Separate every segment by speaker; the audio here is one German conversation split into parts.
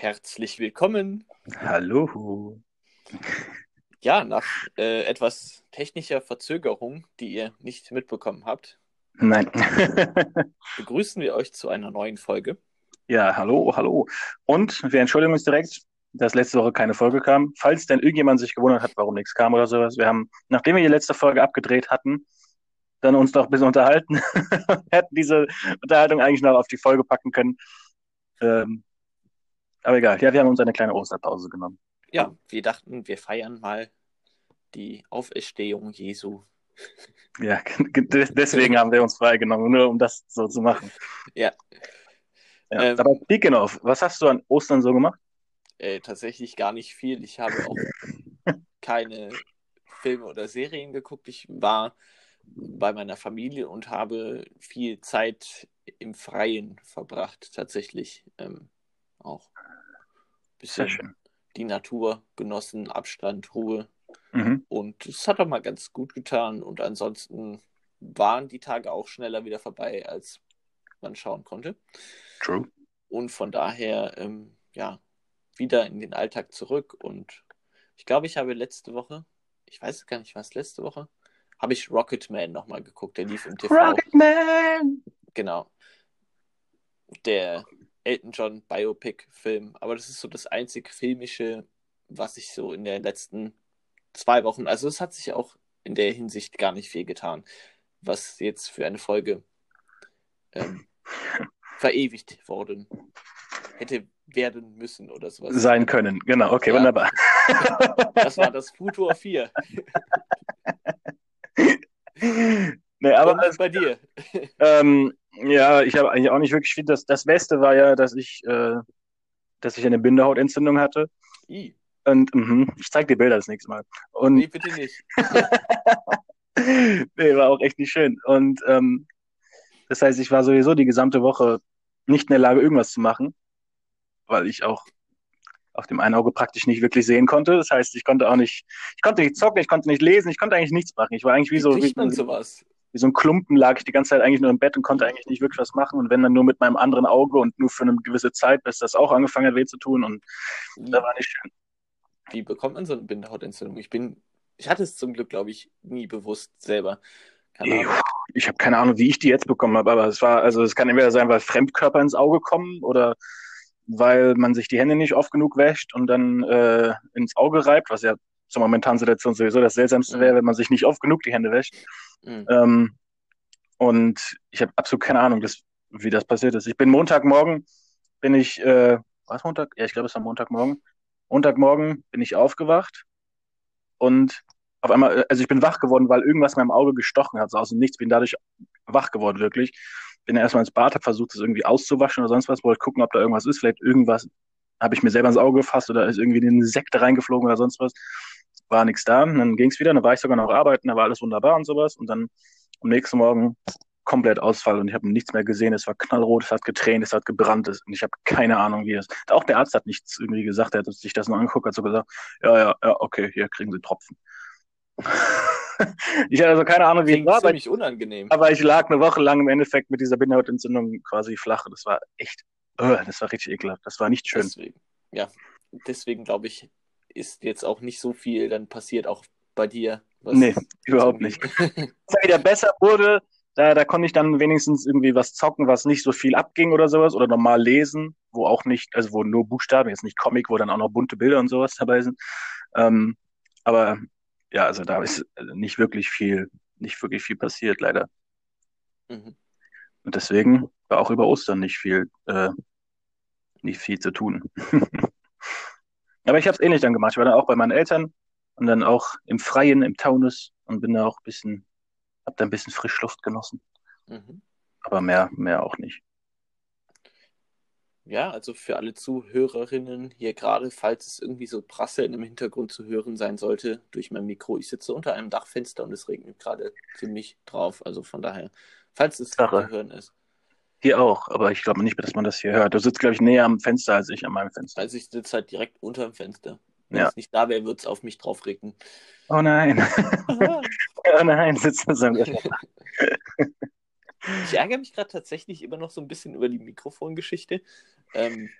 Speaker 1: Herzlich willkommen.
Speaker 2: Hallo.
Speaker 1: Ja, nach äh, etwas technischer Verzögerung, die ihr nicht mitbekommen habt,
Speaker 2: Nein.
Speaker 1: begrüßen wir euch zu einer neuen Folge.
Speaker 2: ja, hallo, hallo. Und wir entschuldigen uns direkt, dass letzte Woche keine Folge kam. Falls denn irgendjemand sich gewundert hat, warum nichts kam oder sowas. Wir haben, nachdem wir die letzte Folge abgedreht hatten, dann uns noch ein bisschen unterhalten. wir hätten diese Unterhaltung eigentlich noch auf die Folge packen können. Ähm, aber egal. Ja, wir haben uns eine kleine Osterpause genommen.
Speaker 1: Ja, wir dachten, wir feiern mal die Auferstehung Jesu.
Speaker 2: Ja, des- deswegen haben wir uns freigenommen, nur um das so zu machen.
Speaker 1: Ja,
Speaker 2: Ja.
Speaker 1: Ähm.
Speaker 2: Aber speaking of, was hast du an Ostern so gemacht?
Speaker 1: äh, tatsächlich gar nicht viel. Ich habe auch keine Filme oder Serien geguckt. Ich war bei meiner Familie und habe viel Zeit im Freien verbracht, tatsächlich. Ähm, auch ein
Speaker 2: Sehr
Speaker 1: bisschen
Speaker 2: schön.
Speaker 1: die Natur genossen, Abstand, Ruhe.
Speaker 2: Mhm.
Speaker 1: Und es hat auch mal ganz gut getan. Und ansonsten waren die Tage auch schneller wieder vorbei, als man schauen konnte.
Speaker 2: True.
Speaker 1: Und von daher, ähm, ja, wieder in den Alltag zurück. Und ich glaube, ich habe letzte Woche, ich weiß gar nicht, was letzte Woche, habe ich Rocketman nochmal geguckt. Der lief im TV.
Speaker 2: Rocketman!
Speaker 1: Genau. Der Elton John Biopic-Film. Aber das ist so das einzig filmische, was ich so in den letzten zwei Wochen, also es hat sich auch in der Hinsicht gar nicht viel getan, was jetzt für eine Folge ähm, verewigt worden hätte werden müssen oder sowas.
Speaker 2: Sein können, genau, okay,
Speaker 1: Ja.
Speaker 2: wunderbar.
Speaker 1: Das war das Futur 4.
Speaker 2: nee, aber
Speaker 1: Aber bei dir.
Speaker 2: ähm, ja, ich habe eigentlich auch nicht wirklich viel. Das, das Beste war ja, dass ich, äh, dass ich eine Bindehautentzündung hatte.
Speaker 1: I,
Speaker 2: Und mhm, ich zeig dir Bilder das nächste Mal. Und
Speaker 1: nee, bitte nicht.
Speaker 2: nee, war auch echt nicht schön. Und ähm, das heißt, ich war sowieso die gesamte Woche nicht in der Lage, irgendwas zu machen, weil ich auch auf dem einen Auge praktisch nicht wirklich sehen konnte. Das heißt, ich konnte auch nicht, ich konnte nicht zocken, ich konnte nicht lesen, ich konnte eigentlich nichts machen. Ich war eigentlich wie
Speaker 1: Wie
Speaker 2: so, wie,
Speaker 1: man sowas?
Speaker 2: Wie so ein Klumpen lag ich die ganze Zeit eigentlich nur im Bett und konnte eigentlich nicht wirklich was machen. Und wenn dann nur mit meinem anderen Auge und nur für eine gewisse Zeit, bis das auch angefangen hat, weh zu tun. Und
Speaker 1: Wie,
Speaker 2: da war nicht schön.
Speaker 1: wie bekommt man so eine Bindehautentzündung? Ich bin, ich hatte es zum Glück, glaube ich, nie bewusst selber. Keine Ahnung.
Speaker 2: Ich habe keine Ahnung, wie ich die jetzt bekommen habe, aber es war, also es kann entweder sein, weil Fremdkörper ins Auge kommen oder weil man sich die Hände nicht oft genug wäscht und dann äh, ins Auge reibt, was ja zur momentanen Situation sowieso das Seltsamste
Speaker 1: Mhm.
Speaker 2: wäre, wenn man sich nicht oft genug die Hände wäscht.
Speaker 1: Mhm.
Speaker 2: Ähm, und ich habe absolut keine Ahnung, das, wie das passiert ist. Ich bin Montagmorgen, bin ich, äh, was Montag? Ja, ich glaube, es war Montagmorgen. Montagmorgen bin ich aufgewacht und auf einmal, äh, also ich bin wach geworden, weil irgendwas in meinem Auge gestochen hat, so aus dem Nichts, bin dadurch wach geworden, wirklich. Bin erstmal ins Bad, habe versucht, das irgendwie auszuwaschen oder sonst was, wollte gucken, ob da irgendwas ist, vielleicht irgendwas habe ich mir selber ins Auge gefasst oder ist irgendwie eine Sekte reingeflogen oder sonst was. War nichts da. Und dann ging es wieder, dann war ich sogar noch arbeiten, da war alles wunderbar und sowas. Und dann am nächsten Morgen komplett Ausfall und ich habe nichts mehr gesehen. Es war knallrot, es hat getränt, es hat gebrannt es- und ich habe keine Ahnung, wie es. Auch der Arzt hat nichts irgendwie gesagt, er hat sich das nur angeguckt, hat so gesagt, ja, ja, ja, okay, hier kriegen Sie Tropfen. ich hatte also keine Ahnung, wie es
Speaker 1: Klingt
Speaker 2: war, aber,
Speaker 1: ziemlich unangenehm.
Speaker 2: aber ich lag eine Woche lang im Endeffekt mit dieser Bindehautentzündung quasi flach. Das war echt, äh, das war richtig ekelhaft. Das war nicht schön.
Speaker 1: Deswegen, ja, deswegen glaube ich, ist jetzt auch nicht so viel dann passiert, auch bei dir. was
Speaker 2: Nee, überhaupt
Speaker 1: angeht.
Speaker 2: Als er wieder besser wurde, da, da konnte ich dann wenigstens irgendwie was zocken, was nicht so viel abging oder sowas oder normal lesen, wo auch nicht, also wo nur Buchstaben, jetzt nicht Comic, wo dann auch noch bunte Bilder und sowas dabei sind. Ähm, aber ja, also da ist nicht wirklich viel, nicht wirklich viel passiert, leider.
Speaker 1: Mhm.
Speaker 2: Und deswegen war auch über Ostern nicht viel, äh, nicht viel zu tun. Aber ich habe es ähnlich dann gemacht. Ich war dann auch bei meinen Eltern und dann auch im Freien, im Taunus und bin da auch ein bisschen, hab da ein bisschen Frischluft genossen.
Speaker 1: Mhm.
Speaker 2: Aber mehr, mehr auch nicht.
Speaker 1: Ja, also für alle Zuhörerinnen hier gerade, falls es irgendwie so Prasseln im Hintergrund zu hören sein sollte durch mein Mikro. Ich sitze unter einem Dachfenster und es regnet gerade ziemlich drauf. Also von daher, falls es
Speaker 2: Sache.
Speaker 1: zu hören ist.
Speaker 2: Hier auch, aber ich glaube nicht, dass man das hier hört. Du sitzt, glaube ich, näher am Fenster als ich an meinem Fenster.
Speaker 1: Also ich sitze halt direkt unter dem Fenster. Wenn
Speaker 2: Ja.
Speaker 1: es nicht da wäre, würde es auf mich drauf regnen.
Speaker 2: Oh nein. Oh nein, sitzt zusammen.
Speaker 1: Ich ärgere mich gerade tatsächlich immer noch so ein bisschen über die Mikrofongeschichte. Ähm,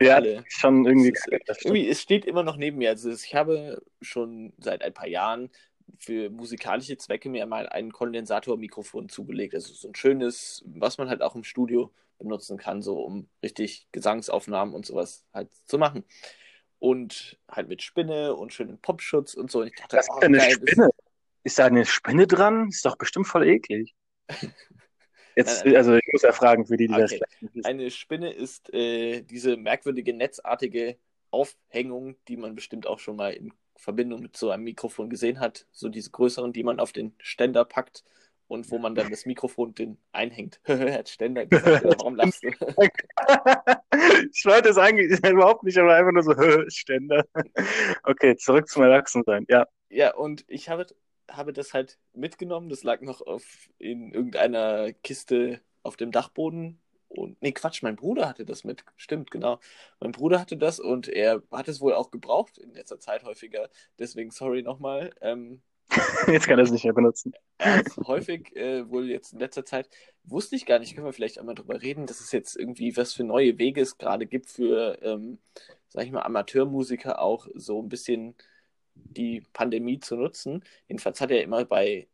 Speaker 2: Ja,
Speaker 1: alle-
Speaker 2: schon irgendwie.
Speaker 1: es, ist, irgendwie, es steht immer noch neben mir. Also ich habe schon seit ein paar Jahren für musikalische Zwecke mir mal ein Kondensatormikrofon zugelegt. Also so ein schönes, was man halt auch im Studio benutzen kann, so um richtig Gesangsaufnahmen und sowas halt zu machen. Und halt mit Spinne und schönen Popschutz und so. Und ich dachte,
Speaker 2: Was ist
Speaker 1: oh,
Speaker 2: eine
Speaker 1: geil, das-
Speaker 2: Spinne? Ist da eine Spinne dran? Ist doch bestimmt voll eklig. Jetzt,
Speaker 1: Nein, nein.
Speaker 2: also ich muss ja fragen, für die, die das
Speaker 1: Okay.
Speaker 2: nicht wissen.
Speaker 1: Eine Spinne ist äh, diese merkwürdige netzartige Aufhängung, die man bestimmt auch schon mal in Verbindung mit so einem Mikrofon gesehen hat. So diese größeren, die man auf den Ständer packt und wo man dann das Mikrofon den einhängt. er hat Ständer gesagt, warum lachst du?
Speaker 2: ich wollte es eigentlich überhaupt nicht, aber einfach nur so Ständer. Okay, zurück zum Erwachsensein. Ja,
Speaker 1: ja, und ich habe, habe das halt mitgenommen. Das lag noch auf, in irgendeiner Kiste auf dem Dachboden. Und, nee, Quatsch, mein Bruder hatte das mit. Stimmt, genau. Mein Bruder hatte das und er hat es wohl auch gebraucht in letzter Zeit häufiger. Deswegen sorry nochmal. Ähm,
Speaker 2: jetzt kann er es nicht mehr benutzen.
Speaker 1: hat häufig äh, wohl jetzt in letzter Zeit, wusste ich gar nicht, können wir vielleicht einmal drüber reden, dass es jetzt irgendwie was für neue Wege es gerade gibt für, ähm, sag ich mal, Amateurmusiker auch so ein bisschen die Pandemie zu nutzen. Jedenfalls hat er immer bei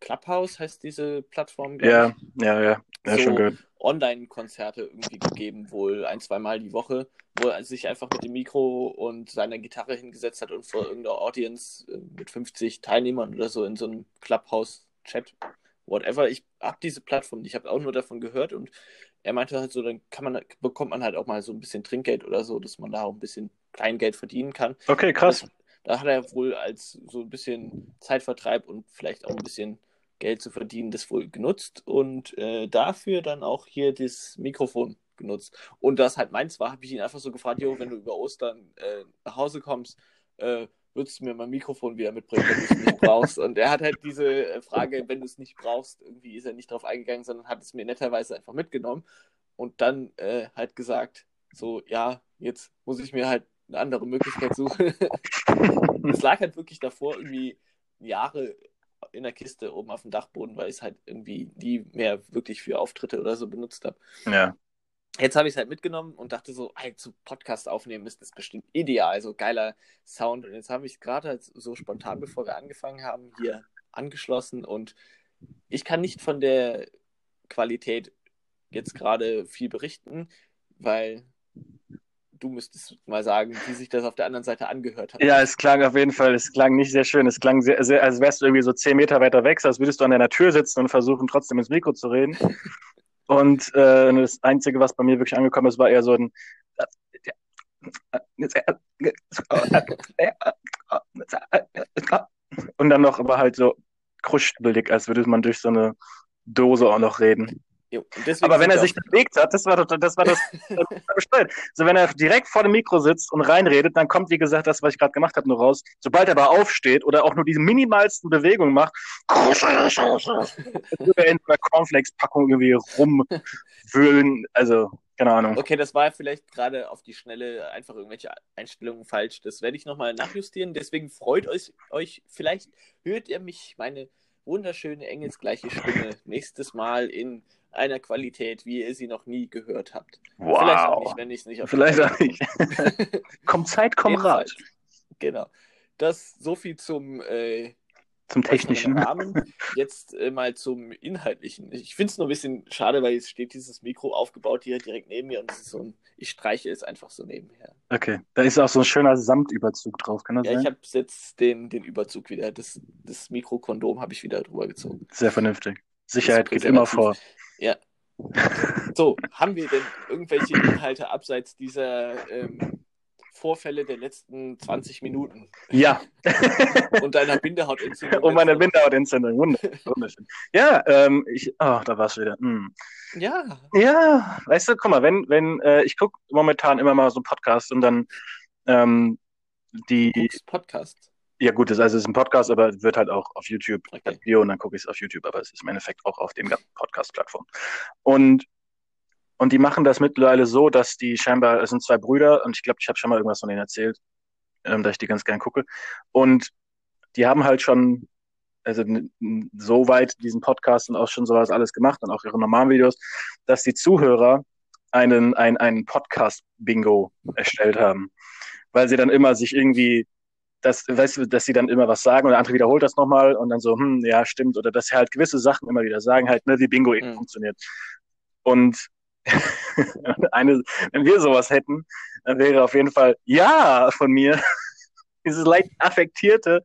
Speaker 1: Clubhouse, heißt diese Plattform,
Speaker 2: Ja, ja, ja. Ja,
Speaker 1: So.
Speaker 2: schon gehört.
Speaker 1: Online-Konzerte irgendwie gegeben, wohl ein, zweimal die Woche, wo er sich einfach mit dem Mikro und seiner Gitarre hingesetzt hat und vor irgendeiner Audience äh, mit 50 Teilnehmern oder so in so einem Clubhouse-Chat, whatever. Ich habe diese Plattform, ich habe auch nur davon gehört und er meinte halt so, dann kann man, bekommt man halt auch mal so ein bisschen Trinkgeld oder so, dass man da auch ein bisschen Kleingeld verdienen kann.
Speaker 2: Okay, krass.
Speaker 1: Das, da hat er wohl als so ein bisschen Zeitvertreib und vielleicht auch ein bisschen Geld zu verdienen, das wohl genutzt und äh, dafür dann auch hier das Mikrofon genutzt. Und das halt meins war, habe ich ihn einfach so gefragt, jo, wenn du über Ostern äh, nach Hause kommst, äh, würdest du mir mein Mikrofon wieder mitbringen, wenn du es nicht brauchst? Und er hat halt diese äh, Frage, wenn du es nicht brauchst, irgendwie ist er nicht drauf eingegangen, sondern hat es mir netterweise einfach mitgenommen und dann äh, halt gesagt, so, ja, jetzt muss ich mir halt eine andere Möglichkeit suchen. Es lag halt wirklich davor irgendwie Jahre in der Kiste oben auf dem Dachboden, weil ich es halt irgendwie nie mehr wirklich für Auftritte oder so benutzt habe.
Speaker 2: Ja.
Speaker 1: Jetzt habe ich es halt mitgenommen und dachte so, ey, zu Podcast aufnehmen ist das bestimmt ideal, so geiler Sound. Und jetzt habe ich gerade halt so spontan, bevor wir angefangen haben, hier angeschlossen und ich kann nicht von der Qualität jetzt gerade viel berichten, weil du müsstest mal sagen, wie sich das auf der anderen Seite angehört hat.
Speaker 2: Ja, es klang auf jeden Fall, es klang nicht sehr schön. Es klang sehr, sehr als wärst du irgendwie so zehn Meter weiter weg, als würdest du an deiner Tür sitzen und versuchen, trotzdem ins Mikro zu reden. Und äh, das Einzige, was bei mir wirklich angekommen ist, war eher so ein und dann noch aber halt so kruschbillig, als würde man durch so eine Dose auch noch reden.
Speaker 1: Jo,
Speaker 2: Aber wenn er sich bewegt hat, das war doch, das war das, das. So, wenn er direkt vor dem Mikro sitzt und reinredet, dann kommt, wie gesagt, das, was ich gerade gemacht habe, nur raus. Sobald er aber aufsteht oder auch nur diese minimalsten Bewegungen macht, würde er in einer Cornflakes-Packung irgendwie rumwühlen. Also, keine Ahnung.
Speaker 1: Okay, das war vielleicht gerade auf die Schnelle einfach irgendwelche Einstellungen falsch. Das werde ich nochmal nachjustieren. Deswegen freut euch, euch, vielleicht hört ihr mich, meine wunderschöne engelsgleiche Stimme, nächstes Mal in einer Qualität, wie ihr sie noch nie gehört habt. Vielleicht auch nicht,
Speaker 2: Wow.
Speaker 1: wenn ich es nicht auf
Speaker 2: Vielleicht auch nicht. Komm Zeit, komm Rat.
Speaker 1: Genau. Das so viel zum äh,
Speaker 2: Zum Technischen.
Speaker 1: Rahmen. Jetzt äh, mal zum Inhaltlichen. Ich finde es nur ein bisschen schade, weil jetzt steht dieses Mikro aufgebaut hier direkt neben mir und es ist so ein, ich streiche es einfach so nebenher.
Speaker 2: Okay. Da ist auch so ein schöner Samtüberzug drauf, kann das
Speaker 1: Ja, ich
Speaker 2: sein?
Speaker 1: habe jetzt den, den Überzug wieder, das, das Mikrokondom habe ich wieder drüber gezogen.
Speaker 2: Sehr vernünftig. Sicherheit geht immer vor.
Speaker 1: Ja. So, haben wir denn irgendwelche Inhalte abseits dieser ähm, Vorfälle der letzten 20 Minuten
Speaker 2: Ja.
Speaker 1: und deiner Bindehautentzündung?
Speaker 2: Und meine
Speaker 1: letzte Woche?
Speaker 2: Bindehautentzündung. Wunderschön. Ja, ähm, ich, oh, da war's wieder. Hm.
Speaker 1: Ja,
Speaker 2: Ja, weißt du, guck mal, wenn, wenn, äh, ich gucke momentan immer mal so einen Podcast und dann ähm, die,
Speaker 1: Guckst Podcast.
Speaker 2: Ja gut, das also es ist ein Podcast, aber wird halt auch auf YouTube
Speaker 1: Okay.
Speaker 2: Video und dann gucke ich es auf YouTube, aber es ist im Endeffekt auch auf den ganzen Podcast-Plattformen. Und, und die machen das mittlerweile so, dass die scheinbar, es sind zwei Brüder und ich glaube, ich habe schon mal irgendwas von denen erzählt, ähm, dass ich die ganz gern gucke. Und die haben halt schon also so weit diesen Podcast und auch schon sowas alles gemacht und auch ihre normalen Videos, dass die Zuhörer einen, einen, einen Podcast-Bingo erstellt haben. Weil sie dann immer sich irgendwie, das, weißt du, dass sie dann immer was sagen und der andere wiederholt das nochmal und dann so, hm, ja, stimmt. Oder dass sie halt gewisse Sachen immer wieder sagen, halt, ne, wie Bingo eben mhm. funktioniert. Und eine, wenn wir sowas hätten, dann wäre auf jeden Fall ja von mir dieses leicht affektierte,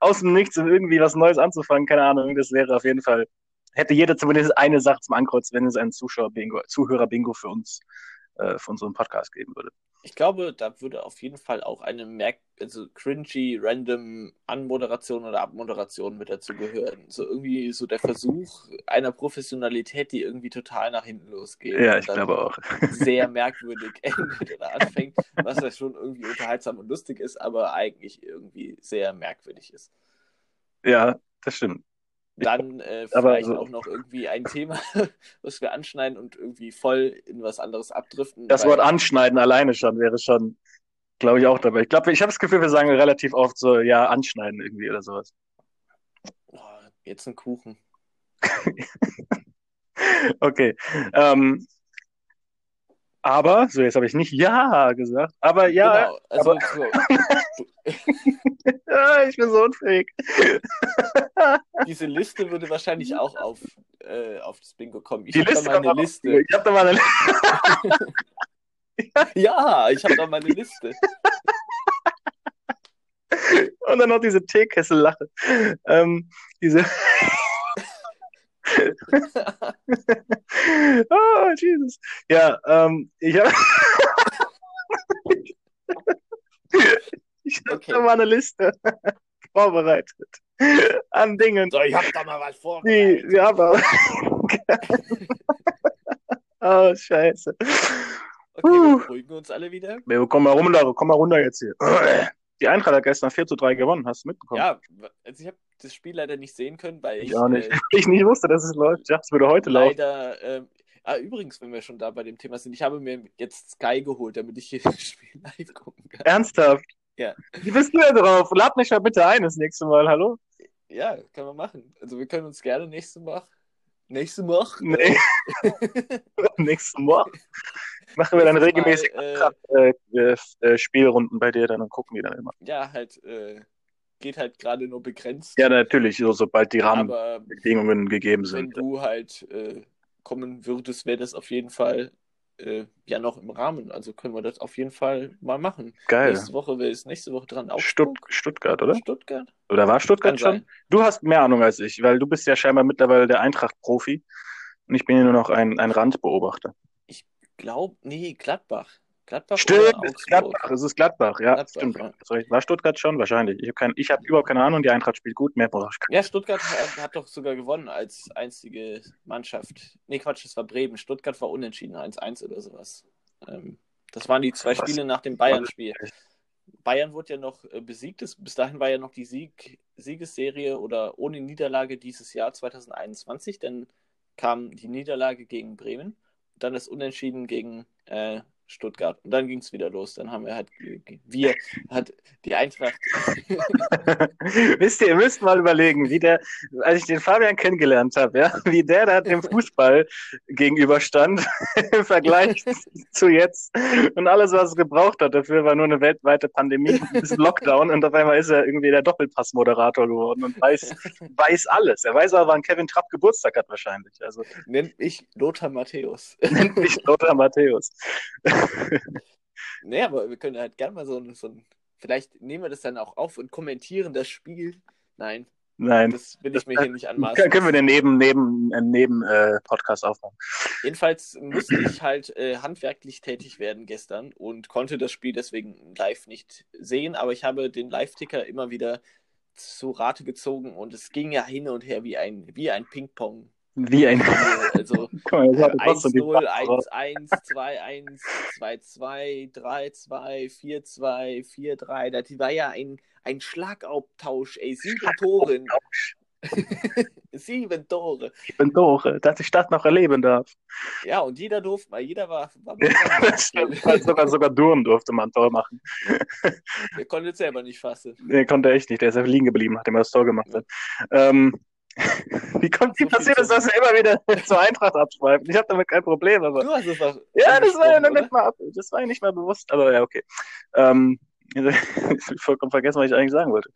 Speaker 2: aus dem Nichts, um irgendwie was Neues anzufangen, keine Ahnung, das wäre auf jeden Fall, hätte jeder zumindest eine Sache zum Ankreuzen, wenn es ein Zuschauer-Bingo, Zuhörer-Bingo für uns, äh, für unseren Podcast geben würde.
Speaker 1: Ich glaube, da würde auf jeden Fall auch eine merk also cringy, random Anmoderation oder Abmoderation mit dazu gehören. So irgendwie so der Versuch einer Professionalität, die irgendwie total nach hinten losgeht.
Speaker 2: Ja, ich glaube auch.
Speaker 1: Sehr merkwürdig endet oder anfängt, was ja schon irgendwie unterhaltsam und lustig ist, aber eigentlich irgendwie sehr merkwürdig ist.
Speaker 2: Ja, das stimmt.
Speaker 1: Dann äh, vielleicht so. auch noch irgendwie ein Thema, was wir anschneiden und irgendwie voll in was anderes abdriften.
Speaker 2: Das Wort anschneiden alleine schon wäre schon, glaube ich, auch dabei. Ich glaube, ich habe das Gefühl, wir sagen relativ oft so, ja, anschneiden irgendwie oder sowas.
Speaker 1: Oh, jetzt ein Kuchen.
Speaker 2: okay. Ähm, aber, so jetzt habe ich nicht Ja gesagt, aber ja. Genau, also aber... So. ja, ich bin so unfähig.
Speaker 1: Diese Liste würde wahrscheinlich auch auf, äh, auf das Bingo kommen. Ich
Speaker 2: Die Liste da
Speaker 1: mal eine Liste.
Speaker 2: Ich habe da mal eine
Speaker 1: Ja, ich habe da mal eine Liste.
Speaker 2: Und dann noch diese Teekessellache. Ähm, diese oh, Jesus. Ja, ähm, ich habe ich hab okay. da mal eine Liste vorbereitet an Dingen.
Speaker 1: So, ich hab da mal was vorbereitet.
Speaker 2: Die, ja, aber... oh, scheiße.
Speaker 1: Okay, wir beruhigen uns alle wieder.
Speaker 2: komm mal runter, komm mal runter jetzt hier. Die Eintracht hat gestern 4 zu 3 gewonnen, hast du mitbekommen?
Speaker 1: Ja, also ich habe das Spiel leider nicht sehen können, weil ich.
Speaker 2: Ich auch nicht. Äh, ich nicht wusste, dass es läuft. Ja, es würde heute
Speaker 1: leider,
Speaker 2: laufen.
Speaker 1: Leider. Äh, ah, übrigens, wenn wir schon da bei dem Thema sind, ich habe mir jetzt Sky geholt, damit ich hier das Spiel live gucken kann.
Speaker 2: Ernsthaft?
Speaker 1: Ja.
Speaker 2: Wie bist du denn drauf? Lad mich mal bitte ein das nächste Mal, hallo?
Speaker 1: Ja, können wir machen. Also wir können uns gerne nächste Mal. Nächste Mal?
Speaker 2: Nee. nächste Mal. Machen wir dann regelmäßig mal, äh, äh, äh, Spielrunden bei dir dann und gucken die dann immer.
Speaker 1: Ja, halt, äh, geht halt gerade nur begrenzt.
Speaker 2: Ja, natürlich, so, sobald die Rahmenbedingungen gegeben sind.
Speaker 1: Wenn du halt äh, kommen würdest, wäre das auf jeden Fall äh, ja noch im Rahmen. Also können wir das auf jeden Fall mal machen.
Speaker 2: Geil.
Speaker 1: Nächste Woche wäre es nächste Woche dran.
Speaker 2: Stutt Stuttgart, oder?
Speaker 1: Stuttgart.
Speaker 2: Oder war Stuttgart Kann schon? Sein. Du hast mehr Ahnung als ich, weil du bist ja scheinbar mittlerweile der Eintracht-Profi und ich bin ja nur noch ein, ein Randbeobachter.
Speaker 1: Ich glaube, nee, Gladbach. Gladbach
Speaker 2: stimmt, es ist Gladbach, es ist Gladbach, ja, Gladbach, stimmt. Ja. War Stuttgart schon? Wahrscheinlich. Ich habe hab überhaupt keine Ahnung, die Eintracht spielt gut, mehr brauche ich
Speaker 1: Ja, Stuttgart hat, hat, doch sogar gewonnen als einzige Mannschaft. Nee, Quatsch, das war Bremen. Stuttgart war unentschieden, 1-1 oder sowas. Ähm, das waren die zwei Was? Spiele nach dem Bayern-Spiel. Bayern wurde ja noch äh, besiegt. Bis dahin war ja noch die Sieg Siegesserie oder ohne Niederlage dieses Jahr 2021. Dann kam die Niederlage gegen Bremen, dann das Unentschieden gegen äh, Stuttgart. Und dann ging es wieder los. Dann haben wir halt, wir, hat die Eintracht.
Speaker 2: Wisst ihr, ihr müsst mal überlegen, wie der, als ich den Fabian kennengelernt habe, ja, wie der da dem Fußball gegenüberstand im Vergleich zu jetzt. Und alles, was es gebraucht hat, dafür war nur eine weltweite Pandemie, ein Lockdown und auf einmal ist er irgendwie der Doppelpass-Moderator geworden und weiß, weiß alles. Er weiß aber, wann Kevin Trapp Geburtstag hat wahrscheinlich. Also,
Speaker 1: Nennt mich Lothar Matthäus.
Speaker 2: Nennt mich Lothar Matthäus.
Speaker 1: nee, aber wir können halt gerne mal so, so ein. Vielleicht nehmen wir das dann auch auf und kommentieren das Spiel. Nein.
Speaker 2: Nein.
Speaker 1: Das will ich mir hier nicht anmaßen.
Speaker 2: Können wir den neben, neben, neben äh, Podcast aufmachen.
Speaker 1: Jedenfalls musste ich halt äh, handwerklich tätig werden gestern und konnte das Spiel deswegen live nicht sehen, aber ich habe den Live-Ticker immer wieder zu Rate gezogen und es ging ja hin und her wie ein, wie ein Ping-Pong.
Speaker 2: Wie ein.
Speaker 1: Also 1-0, 1-1, 2-1, 2-2, 3-2, 4-2, 4-3. Das war ja ein, ein Schlagabtausch, ey. Sieben Tore. Sieben Tore.
Speaker 2: Sieben Tore, dass ich das noch erleben darf.
Speaker 1: Ja, und jeder durfte mal, jeder war. war
Speaker 2: sogar, sogar Durm durfte mal ein Tor machen.
Speaker 1: Der konnte es selber nicht fassen.
Speaker 2: Der konnte echt nicht, der ist einfach liegen geblieben, nachdem er das Tor gemacht hat. Ähm, wie kommt so passiert es, dass er immer wieder zur Eintracht abschweift? Ich habe damit kein Problem, aber.
Speaker 1: Du hast es doch.
Speaker 2: Ja, das war ja noch nicht mal, das war ja nicht mal bewusst, aber ja, okay. Ähm, ich vollkommen vergessen, was ich eigentlich sagen wollte.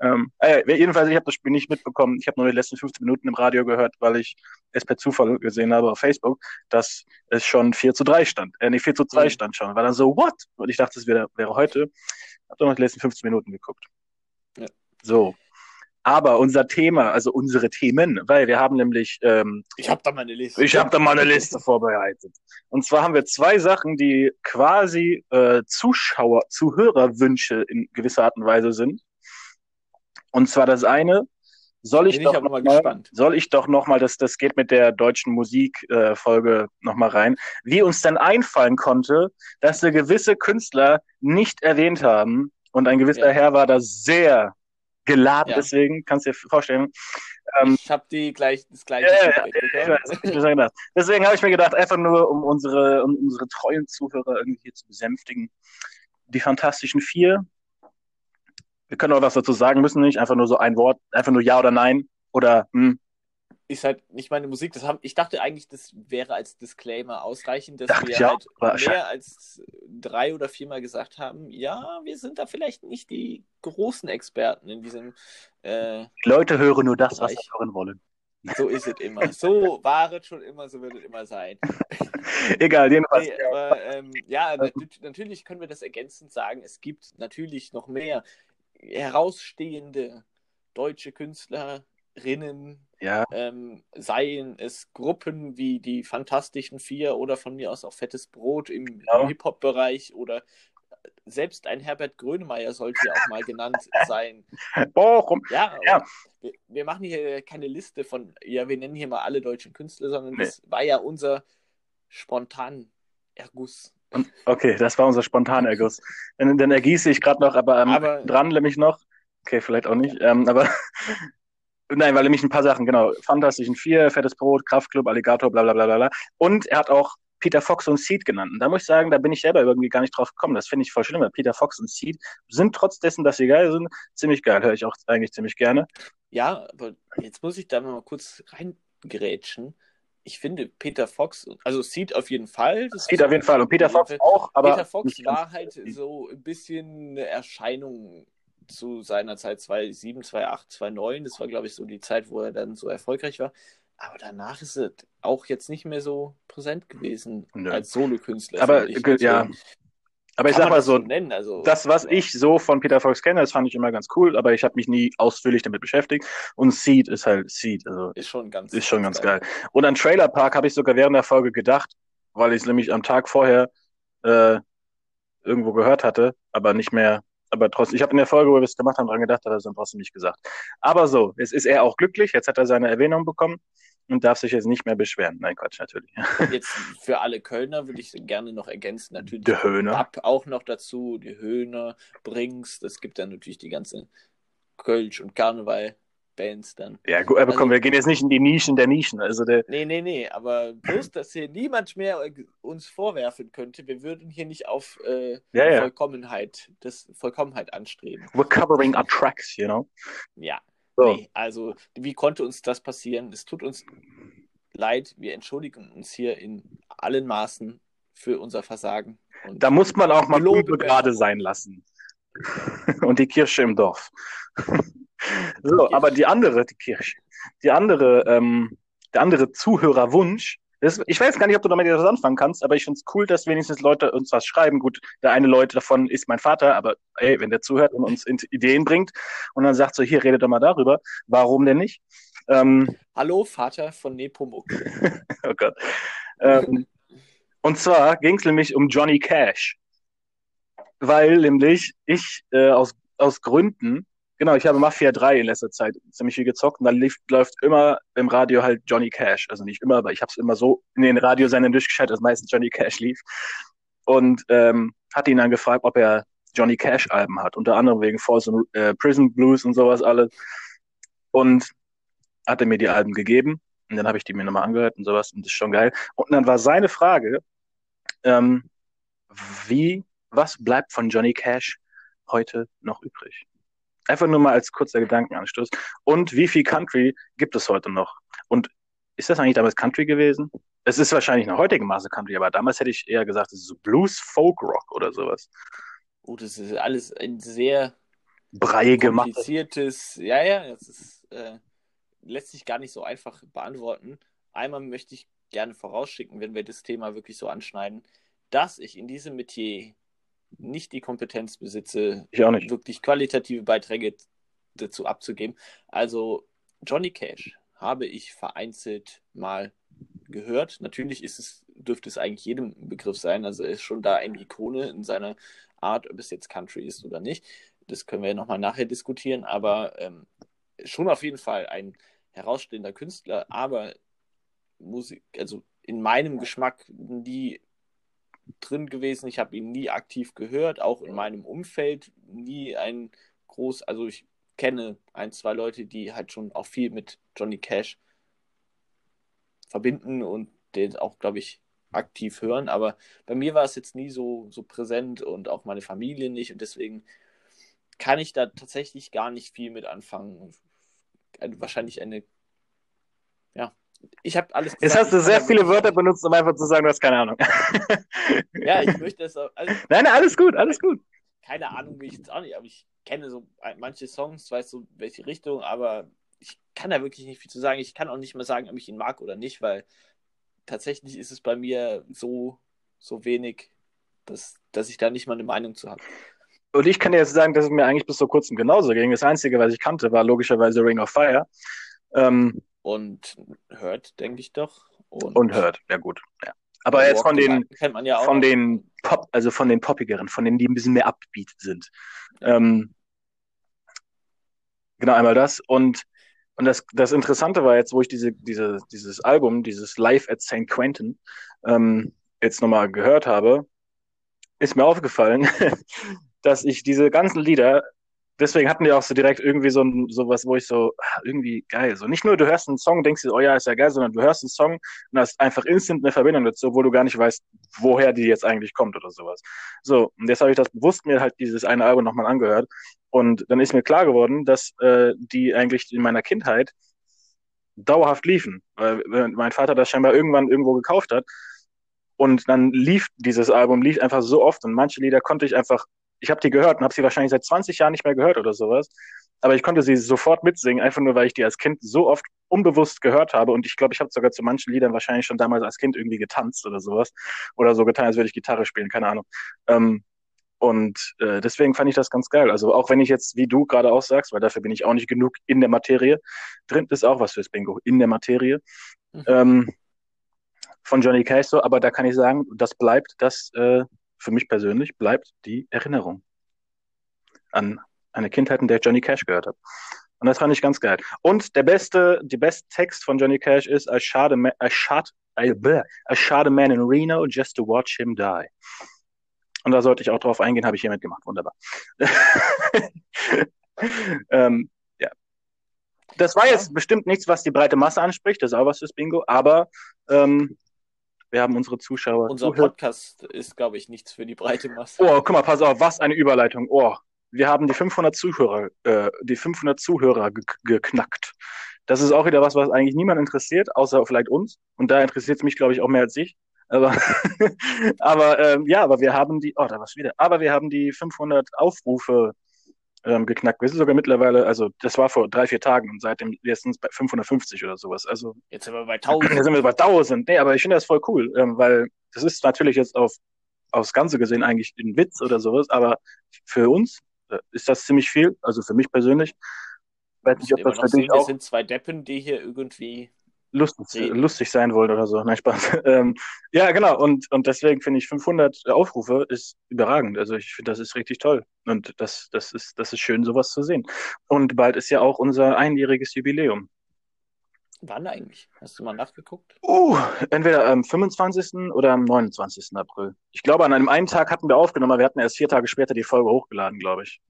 Speaker 2: Ähm, äh, jedenfalls, ich habe das Spiel nicht mitbekommen. Ich habe nur die letzten 15 Minuten im Radio gehört, weil ich es per Zufall gesehen habe auf Facebook, dass es schon 4 zu 3 stand. Äh, nicht 4 zu 2 mhm. stand schon. War dann so, what? Und ich dachte, es wäre, wäre heute. Hab doch noch die letzten 15 Minuten geguckt. Ja. So. Aber unser Thema, also unsere Themen, weil wir haben nämlich. Ähm,
Speaker 1: ich habe da mal eine Liste.
Speaker 2: Ich habe da mal eine Liste vorbereitet. Und zwar haben wir zwei Sachen, die quasi äh, Zuschauer, Zuhörerwünsche in gewisser Art und Weise sind. Und zwar das eine, soll ich, doch ich, noch mal, soll ich doch noch mal, das, das geht mit der deutschen Musikfolge äh, noch mal rein, wie uns denn einfallen konnte, dass wir gewisse Künstler nicht erwähnt haben und ein gewisser ja. Herr war da sehr geladen, ja. deswegen kannst du dir vorstellen.
Speaker 1: Ähm, ich habe die gleich das gleiche. Ja, ja,
Speaker 2: ja, deswegen habe ich mir gedacht, einfach nur um unsere um unsere treuen Zuhörer irgendwie hier zu besänftigen, die Fantastischen Vier wir können auch was dazu sagen, müssen nicht. Einfach nur so ein Wort, einfach nur Ja oder Nein oder hm.
Speaker 1: Ist halt nicht meine Musik. Das haben, ich dachte eigentlich, das wäre als Disclaimer ausreichend, dass Dacht wir halt mehr als drei oder viermal gesagt haben, ja, wir sind da vielleicht nicht die großen Experten in diesem. Äh,
Speaker 2: die Leute hören nur das, Bereich. was sie hören wollen.
Speaker 1: So ist es immer. So war es schon immer, so wird es immer sein.
Speaker 2: Egal, jedenfalls.
Speaker 1: Nee, aber, ähm, ja, natürlich können wir das ergänzend sagen. Es gibt natürlich noch mehr herausstehende deutsche Künstlerinnen,
Speaker 2: ja.
Speaker 1: ähm, seien es Gruppen wie die Fantastischen Vier oder von mir aus auch Fettes Brot im, genau. im Hip-Hop-Bereich oder selbst ein Herbert Grönemeyer sollte ja auch mal genannt sein.
Speaker 2: Warum?
Speaker 1: Ja, ja. Wir, wir, machen hier keine Liste von, ja, wir nennen hier mal alle deutschen Künstler, sondern nee. das war ja unser spontan Erguss.
Speaker 2: Okay, das war unser Spontanerguss. Dann, dann ergieße ich gerade noch, aber, ähm, aber dran nämlich noch. Okay, vielleicht auch nicht. Ähm, aber nein, weil nämlich ein paar Sachen, genau. Fantastischen Vier, Fettes Brot, Kraftclub, Alligator, bla bla bla bla. Und er hat auch Peter Fox und Seed genannt. Und da muss ich sagen, da bin ich selber irgendwie gar nicht drauf gekommen. Das finde ich voll schlimm, weil Peter Fox und Seed sind trotz dessen, dass sie geil sind, ziemlich geil. Höre ich auch eigentlich ziemlich gerne.
Speaker 1: Ja, aber jetzt muss ich da mal kurz reingrätschen ich finde Peter Fox, also Seed auf jeden Fall.
Speaker 2: Seed auf jeden Fall und Peter Fox auch, aber.
Speaker 1: Peter Fox war halt so ein bisschen eine Erscheinung zu seiner Zeit 2007, 2008, 2009. Das war, glaube ich, so die Zeit, wo er dann so erfolgreich war. Aber danach ist es auch jetzt nicht mehr so präsent gewesen Nö. als Solokünstler.
Speaker 2: Aber ja, aber ich sag mal so, nennen, also, das, was ich so von Peter Fox kenne, das fand ich immer ganz cool, aber ich habe mich nie ausführlich damit beschäftigt. Und Seed ist halt Seed. Also
Speaker 1: ist schon ganz,
Speaker 2: ist schon ganz geil. geil. Und an Trailer Park habe ich sogar während der Folge gedacht, weil ich es nämlich am Tag vorher äh, irgendwo gehört hatte, aber nicht mehr, aber trotzdem, ich habe in der Folge, wo wir es gemacht haben, dran gedacht, hat er es dann trotzdem nicht gesagt. Aber so, jetzt ist er auch glücklich, jetzt hat er seine Erwähnung bekommen und darf sich jetzt nicht mehr beschweren. Nein, Quatsch, natürlich.
Speaker 1: Jetzt für alle Kölner würde ich gerne noch ergänzen, natürlich.
Speaker 2: Der Höhner.
Speaker 1: Ab auch noch dazu, die Höhner, Brings, es gibt dann natürlich die ganzen Kölsch und Karneval. Bands dann.
Speaker 2: Ja, gut, aber also, komm, wir gehen jetzt nicht in die Nischen der Nischen. Also der...
Speaker 1: Nee, nee, nee, aber bloß, dass hier niemand mehr uns vorwerfen könnte, wir würden hier nicht auf äh, ja, ja. Vollkommenheit, das Vollkommenheit anstreben.
Speaker 2: We're covering our tracks, you know?
Speaker 1: Ja, so. Nee, also, wie konnte uns das passieren? Es tut uns leid. Wir entschuldigen uns hier in allen Maßen für unser Versagen.
Speaker 2: Da muss man auch mal Lobe gerade sein lassen. Und die Kirche im Dorf. so, aber die andere, die Kirche, die andere, ähm, der andere Zuhörerwunsch das, ich weiß gar nicht, ob du damit etwas anfangen kannst, aber ich finde es cool, dass wenigstens Leute uns was schreiben. Gut, der eine Leute davon ist mein Vater, aber ey, wenn der zuhört und uns Ideen bringt und dann sagt so, hier, redet doch mal darüber, warum denn nicht?
Speaker 1: Ähm, Hallo, Vater von Nepomuk.
Speaker 2: oh Gott. Ähm, und zwar ging es nämlich um Johnny Cash. Weil nämlich ich äh, aus, aus Gründen Genau, ich habe Mafia 3 in letzter Zeit ziemlich viel gezockt und dann lief, läuft immer im Radio halt Johnny Cash. Also nicht immer, aber ich habe es immer so in den Radiosendern durchgeschaltet, dass meistens Johnny Cash lief. Und ähm, hatte ihn dann gefragt, ob er Johnny Cash Alben hat, unter anderem wegen Falls und äh, Prison Blues und sowas alles. Und hat er mir die Alben gegeben und dann habe ich die mir nochmal angehört und sowas und das ist schon geil. Und dann war seine Frage, ähm, wie, was bleibt von Johnny Cash heute noch übrig? Einfach nur mal als kurzer Gedankenanstoß. Und wie viel Country gibt es heute noch? Und ist das eigentlich damals Country gewesen? Es ist wahrscheinlich noch heutige Maße Country, aber damals hätte ich eher gesagt, es ist so Blues, Folk Rock oder sowas.
Speaker 1: Oh, das ist alles ein sehr
Speaker 2: Breiige
Speaker 1: kompliziertes, ja, ja, das ist, äh, lässt sich gar nicht so einfach beantworten. Einmal möchte ich gerne vorausschicken, wenn wir das Thema wirklich so anschneiden, dass ich in diesem Metier nicht die Kompetenz besitze, wirklich qualitative Beiträge dazu abzugeben. Also Johnny Cash habe ich vereinzelt mal gehört. Natürlich ist es, dürfte es eigentlich jedem Begriff sein. Also er ist schon da eine Ikone in seiner Art, ob es jetzt Country ist oder nicht. Das können wir ja nochmal nachher diskutieren, aber ähm, schon auf jeden Fall ein herausstehender Künstler, aber Musik, also in meinem Geschmack nie drin gewesen. Ich habe ihn nie aktiv gehört, auch in meinem Umfeld nie ein groß, also ich kenne ein, zwei Leute, die halt schon auch viel mit Johnny Cash verbinden und den auch, glaube ich, aktiv hören. Aber bei mir war es jetzt nie so, so präsent und auch meine Familie nicht. Und deswegen kann ich da tatsächlich gar nicht viel mit anfangen. Wahrscheinlich eine, ich habe alles
Speaker 2: gesagt. Jetzt hast du sehr viele Wörter benutzt, um einfach zu sagen, du hast keine Ahnung.
Speaker 1: ja, ich möchte es auch.
Speaker 2: Also, nein, nein, alles gut, alles gut.
Speaker 1: Keine Ahnung, wie ich es auch nicht, aber ich kenne so manche Songs, weiß so welche Richtung, aber ich kann da wirklich nicht viel zu sagen. Ich kann auch nicht mehr sagen, ob ich ihn mag oder nicht, weil tatsächlich ist es bei mir so, so wenig, dass, dass ich da nicht mal eine Meinung zu habe.
Speaker 2: Und ich kann dir jetzt sagen, dass es mir eigentlich bis vor kurzem genauso ging. Das Einzige, was ich kannte, war logischerweise Ring of Fire.
Speaker 1: Ähm, und hört, denke ich doch.
Speaker 2: Und, und hört, ja gut. Ja. Aber jetzt von den, ja von den Pop, also von den poppigeren, von denen, die ein bisschen mehr upbeat sind. Ja. Ähm, genau, einmal das. Und, und das, das Interessante war jetzt, wo ich diese, diese, dieses Album, dieses Live at St. Quentin, ähm, jetzt nochmal gehört habe, ist mir aufgefallen, dass ich diese ganzen Lieder deswegen hatten die auch so direkt irgendwie so ein, sowas, wo ich so, ah, irgendwie geil. So nicht nur du hörst einen Song, denkst dir, oh ja, ist ja geil, sondern du hörst einen Song und hast einfach instant eine Verbindung dazu, obwohl du gar nicht weißt, woher die jetzt eigentlich kommt oder sowas. So, und jetzt habe ich das bewusst mir halt dieses eine Album nochmal angehört. Und dann ist mir klar geworden, dass äh, die eigentlich in meiner Kindheit dauerhaft liefen. Weil mein Vater das scheinbar irgendwann irgendwo gekauft hat. Und dann lief dieses Album, lief einfach so oft und manche Lieder konnte ich einfach ich habe die gehört und habe sie wahrscheinlich seit 20 Jahren nicht mehr gehört oder sowas. Aber ich konnte sie sofort mitsingen, einfach nur, weil ich die als Kind so oft unbewusst gehört habe. Und ich glaube, ich habe sogar zu manchen Liedern wahrscheinlich schon damals als Kind irgendwie getanzt oder sowas. Oder so getan, als würde ich Gitarre spielen, keine Ahnung. Ähm, und äh, deswegen fand ich das ganz geil. Also auch wenn ich jetzt, wie du gerade auch sagst, weil dafür bin ich auch nicht genug in der Materie, drin ist auch was fürs Bingo, in der Materie. Mhm. Ähm, von Johnny Cash so, aber da kann ich sagen, das bleibt das äh, für mich persönlich bleibt die Erinnerung an eine Kindheit, in der ich Johnny Cash gehört habe. Und das fand ich ganz geil. Und der beste, die beste Text von Johnny Cash ist I shot a, man, I shot, I, I shot a man in Reno just to watch him die. Und da sollte ich auch drauf eingehen, habe ich hiermit gemacht. Wunderbar. ähm, ja. Das war jetzt bestimmt nichts, was die breite Masse anspricht, das ist auch was fürs Bingo, aber ähm, wir haben unsere Zuschauer.
Speaker 1: Unser zuhört. Podcast ist, glaube ich, nichts für die breite Masse.
Speaker 2: Oh, guck mal, pass auf, was eine Überleitung. Oh, wir haben die 500 Zuhörer, äh, die 500 Zuhörer ge geknackt. Das ist auch wieder was, was eigentlich niemand interessiert, außer vielleicht uns. Und da interessiert es mich, glaube ich, auch mehr als ich. Aber, aber ähm, ja, aber wir haben die, oh, da war's wieder. Aber wir haben die 500 Aufrufe ähm, geknackt. Wir sind sogar mittlerweile, also das war vor drei, vier Tagen und seitdem jetzt sind es bei 550 oder sowas. Also
Speaker 1: jetzt sind wir bei 1000.
Speaker 2: Jetzt sind wir bei 1000. Nee, aber ich finde das voll cool, ähm, weil das ist natürlich jetzt auf aufs Ganze gesehen eigentlich ein Witz oder sowas, aber für uns äh, ist das ziemlich viel, also für mich persönlich.
Speaker 1: Ich weiß nicht, ob das für dich auch... sind zwei Deppen, die hier irgendwie
Speaker 2: lustig, lustig sein wollt oder so. Nein, Spaß. Ähm, ja, genau. Und, und deswegen finde ich 500 Aufrufe ist überragend. Also ich finde, das ist richtig toll. Und das, das ist, das ist schön, sowas zu sehen. Und bald ist ja auch unser einjähriges Jubiläum.
Speaker 1: Wann eigentlich? Hast du mal nachgeguckt?
Speaker 2: Uh, entweder am 25. oder am 29. April. Ich glaube, an einem einen Tag hatten wir aufgenommen, aber wir hatten erst vier Tage später die Folge hochgeladen, glaube ich.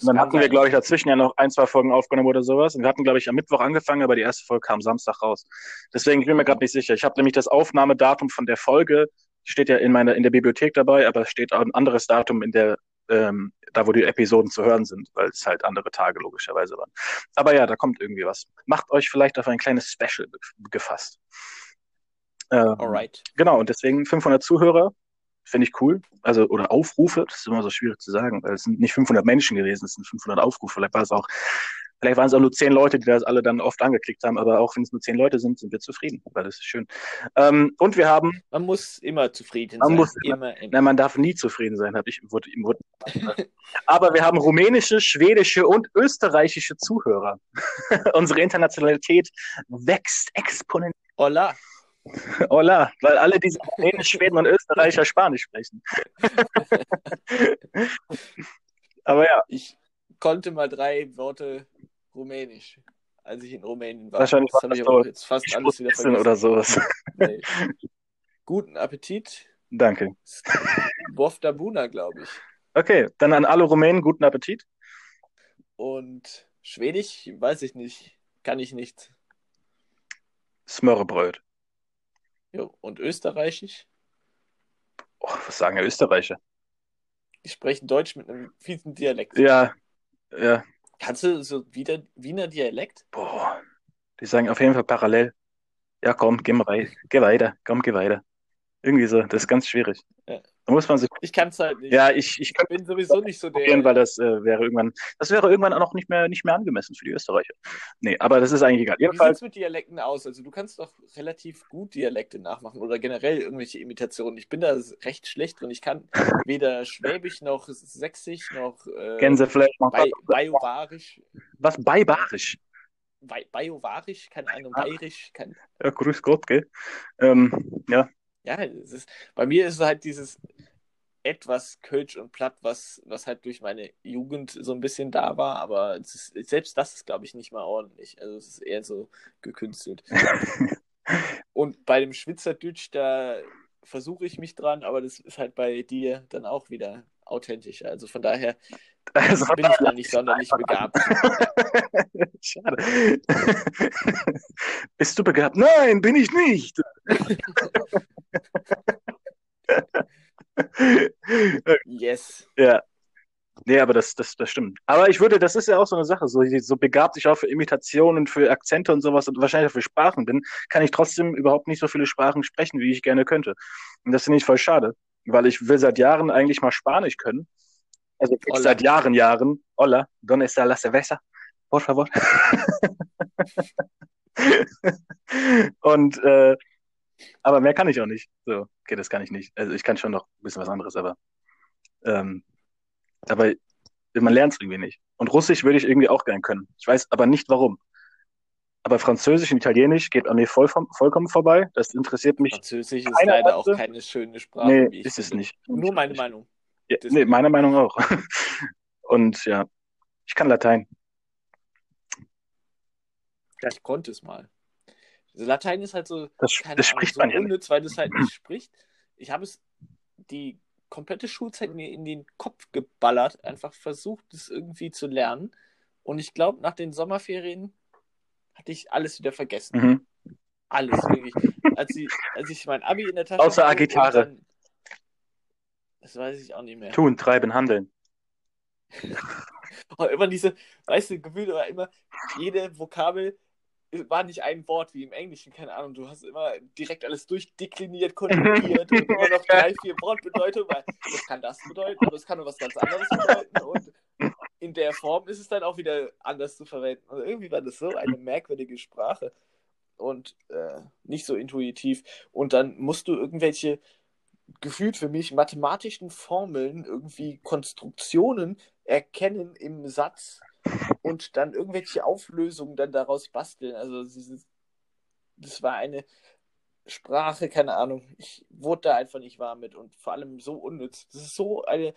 Speaker 2: Und dann hatten wir, glaube ich, dazwischen ja noch ein, zwei Folgen aufgenommen oder sowas. Und wir hatten, glaube ich, am Mittwoch angefangen, aber die erste Folge kam Samstag raus. Deswegen ich bin mir gerade nicht sicher. Ich habe nämlich das Aufnahmedatum von der Folge, steht ja in meiner in der Bibliothek dabei, aber es steht auch ein anderes Datum in der ähm, da wo die Episoden zu hören sind, weil es halt andere Tage logischerweise waren. Aber ja, da kommt irgendwie was. Macht euch vielleicht auf ein kleines Special gefasst.
Speaker 1: Ähm, Alright.
Speaker 2: Genau, und deswegen 500 Zuhörer, finde ich cool. Also, oder Aufrufe, das ist immer so schwierig zu sagen, weil es sind nicht 500 Menschen gewesen, es sind 500 Aufrufe. Vielleicht war es auch, vielleicht waren es auch nur 10 Leute, die das alle dann oft angeklickt haben, aber auch wenn es nur 10 Leute sind, sind wir zufrieden, weil das ist schön. Ähm, und wir haben.
Speaker 1: Man muss immer zufrieden
Speaker 2: man
Speaker 1: sein.
Speaker 2: Muss immer, immer. Nein, man darf nie zufrieden sein, habe ich, wurde, wurde, aber wir haben rumänische, schwedische und österreichische Zuhörer. Unsere Internationalität wächst exponentiell.
Speaker 1: Hola.
Speaker 2: Hola, weil alle diese Dänisch, Schweden und Österreicher Spanisch sprechen. Aber ja.
Speaker 1: Ich konnte mal drei Worte Rumänisch, als ich in Rumänien war.
Speaker 2: Wahrscheinlich
Speaker 1: das habe ich aber jetzt fast alles wieder vergessen.
Speaker 2: oder sowas.
Speaker 1: Nee. Guten Appetit.
Speaker 2: Danke.
Speaker 1: Boftabuna, glaube ich.
Speaker 2: Okay, dann an alle Rumänen guten Appetit.
Speaker 1: Und Schwedisch, weiß ich nicht. Kann ich nicht.
Speaker 2: Smörrebröt.
Speaker 1: Jo, und Österreichisch?
Speaker 2: Oh, was sagen Österreicher?
Speaker 1: Die sprechen Deutsch mit einem fiesen Dialekt.
Speaker 2: Ja, ja.
Speaker 1: Kannst du so wieder Wiener Dialekt?
Speaker 2: Boah, die sagen auf jeden Fall parallel. Ja, komm, geh mal weiter. Geh weiter. Komm, geh weiter. Irgendwie so, das ist ganz schwierig.
Speaker 1: Ja.
Speaker 2: Da muss man sich.
Speaker 1: Ich kann es halt nicht.
Speaker 2: Ja, ich, ich,
Speaker 1: ich bin sowieso nicht so der.
Speaker 2: Weil das äh, wäre irgendwann, das wäre irgendwann auch nicht mehr, nicht mehr angemessen für die Österreicher. Nee, aber das ist eigentlich egal.
Speaker 1: Jedenfalls. Wie sieht's mit Dialekten aus? Also du kannst doch relativ gut Dialekte nachmachen oder generell irgendwelche Imitationen. Ich bin da recht schlecht drin. Ich kann weder Schwäbisch noch Sächsisch noch
Speaker 2: äh, Gänsefleisch,
Speaker 1: Bay Bayovarisch.
Speaker 2: Was? Baybarisch?
Speaker 1: Bayovarisch, keine Ahnung, Bayerisch, kein.
Speaker 2: Ja, grüß Gott, gell? Ähm, ja,
Speaker 1: ja, es ist, bei mir ist es halt dieses etwas Kölsch und Platt, was, was halt durch meine Jugend so ein bisschen da war, aber ist, selbst das ist, glaube ich, nicht mal ordentlich. Also es ist eher so gekünstelt. und bei dem Schwitzerdütsch, da versuche ich mich dran, aber das ist halt bei dir dann auch wieder authentisch. Also von daher also bin ich da nicht sonderlich begabt.
Speaker 2: Schade. Bist du begabt? Nein, bin ich nicht.
Speaker 1: Yes.
Speaker 2: Ja. Nee, aber das, das, das stimmt. Aber ich würde, das ist ja auch so eine Sache, so, so begabt ich auch für Imitationen, für Akzente und sowas und wahrscheinlich auch für Sprachen bin, kann ich trotzdem überhaupt nicht so viele Sprachen sprechen, wie ich gerne könnte. Und das finde ich voll schade, weil ich will seit Jahren eigentlich mal Spanisch können. Also Hola. seit Jahren, Jahren. Hola, ¿dónde está la cerveza? Por favor. und äh, aber mehr kann ich auch nicht. So, okay, das kann ich nicht. Also ich kann schon noch ein bisschen was anderes, aber ähm, aber man lernt es irgendwie nicht. Und Russisch würde ich irgendwie auch gern können. Ich weiß aber nicht warum. Aber Französisch und Italienisch geht an mir voll, vollkommen vorbei. Das interessiert mich.
Speaker 1: Französisch ist leider Weise. auch keine schöne Sprache.
Speaker 2: Nee, ist es nicht.
Speaker 1: Nur meine Meinung.
Speaker 2: Ja, nee, meine Meinung auch. Und ja, ich kann Latein.
Speaker 1: Ich konnte es mal. Also Latein ist halt so,
Speaker 2: das, das spricht
Speaker 1: Ahnung,
Speaker 2: so man
Speaker 1: unnütz, weil du es halt nicht spricht. Ich habe es die komplette Schulzeit mir in den Kopf geballert, einfach versucht, es irgendwie zu lernen. Und ich glaube, nach den Sommerferien hatte ich alles wieder vergessen.
Speaker 2: Mhm.
Speaker 1: Alles, wirklich. Als ich, als ich mein Abi in der Tasche
Speaker 2: Außer Gitarre.
Speaker 1: Das weiß ich auch nicht mehr.
Speaker 2: Tun, treiben, handeln.
Speaker 1: Und immer diese, weißt du, Gefühl war immer, jede Vokabel war nicht ein Wort wie im Englischen, keine Ahnung. Du hast immer direkt alles durchdekliniert, konjugiert und immer noch drei, vier Wortbedeutungen, weil das kann das bedeuten, aber es kann nur was ganz anderes bedeuten und in der Form ist es dann auch wieder anders zu verwenden. Und irgendwie war das so eine merkwürdige Sprache und äh, nicht so intuitiv. Und dann musst du irgendwelche gefühlt für mich mathematischen Formeln, irgendwie Konstruktionen erkennen im Satz und dann irgendwelche Auflösungen dann daraus basteln. Also das war eine Sprache, keine Ahnung. Ich wurde da einfach nicht warm mit und vor allem so unnütz. Das ist so eine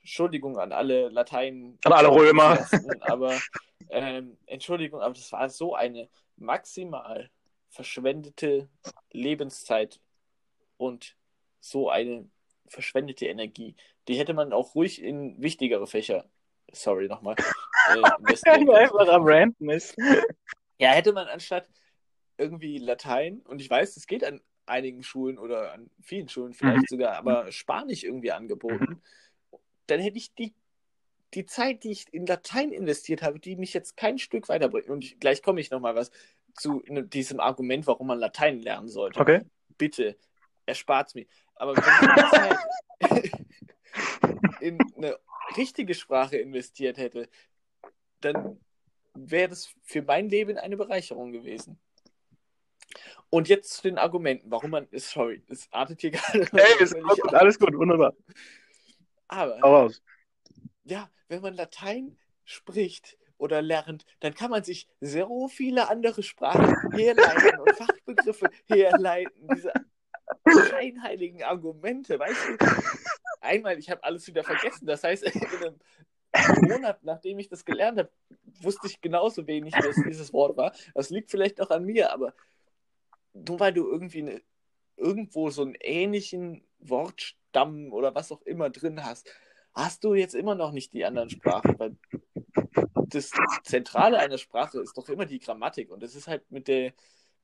Speaker 1: Entschuldigung an alle Latein.
Speaker 2: An alle Römer.
Speaker 1: Aber ähm, Entschuldigung, aber das war so eine maximal verschwendete Lebenszeit und so eine verschwendete Energie. Die hätte man auch ruhig in wichtigere Fächer sorry nochmal,
Speaker 2: äh, einfach am Ranten ist.
Speaker 1: Ja, hätte man anstatt irgendwie Latein, und ich weiß, es geht an einigen Schulen oder an vielen Schulen vielleicht mhm. sogar, aber Spanisch irgendwie angeboten, mhm. dann hätte ich die, die Zeit, die ich in Latein investiert habe, die mich jetzt kein Stück weiterbringt. Und ich, gleich komme ich nochmal was zu diesem Argument, warum man Latein lernen sollte.
Speaker 2: Okay.
Speaker 1: Bitte, erspart es mir. Aber wenn ich die Zeit in eine richtige Sprache investiert hätte, dann wäre das für mein Leben eine Bereicherung gewesen. Und jetzt zu den Argumenten, warum man. Sorry, es artet hier gerade.
Speaker 2: Hey, ist gut, alles gut, wunderbar.
Speaker 1: Aber.
Speaker 2: raus.
Speaker 1: Ja, wenn man Latein spricht oder lernt, dann kann man sich so viele andere Sprachen herleiten und Fachbegriffe herleiten. Diese scheinheiligen Argumente, weißt du? Einmal, ich habe alles wieder vergessen. Das heißt, in einem Monat, nachdem ich das gelernt habe, wusste ich genauso wenig, was dieses Wort war. Das liegt vielleicht auch an mir, aber nur weil du irgendwie eine, irgendwo so einen ähnlichen Wortstamm oder was auch immer drin hast, hast du jetzt immer noch nicht die anderen Sprachen, weil das Zentrale einer Sprache ist doch immer die Grammatik und das ist halt mit der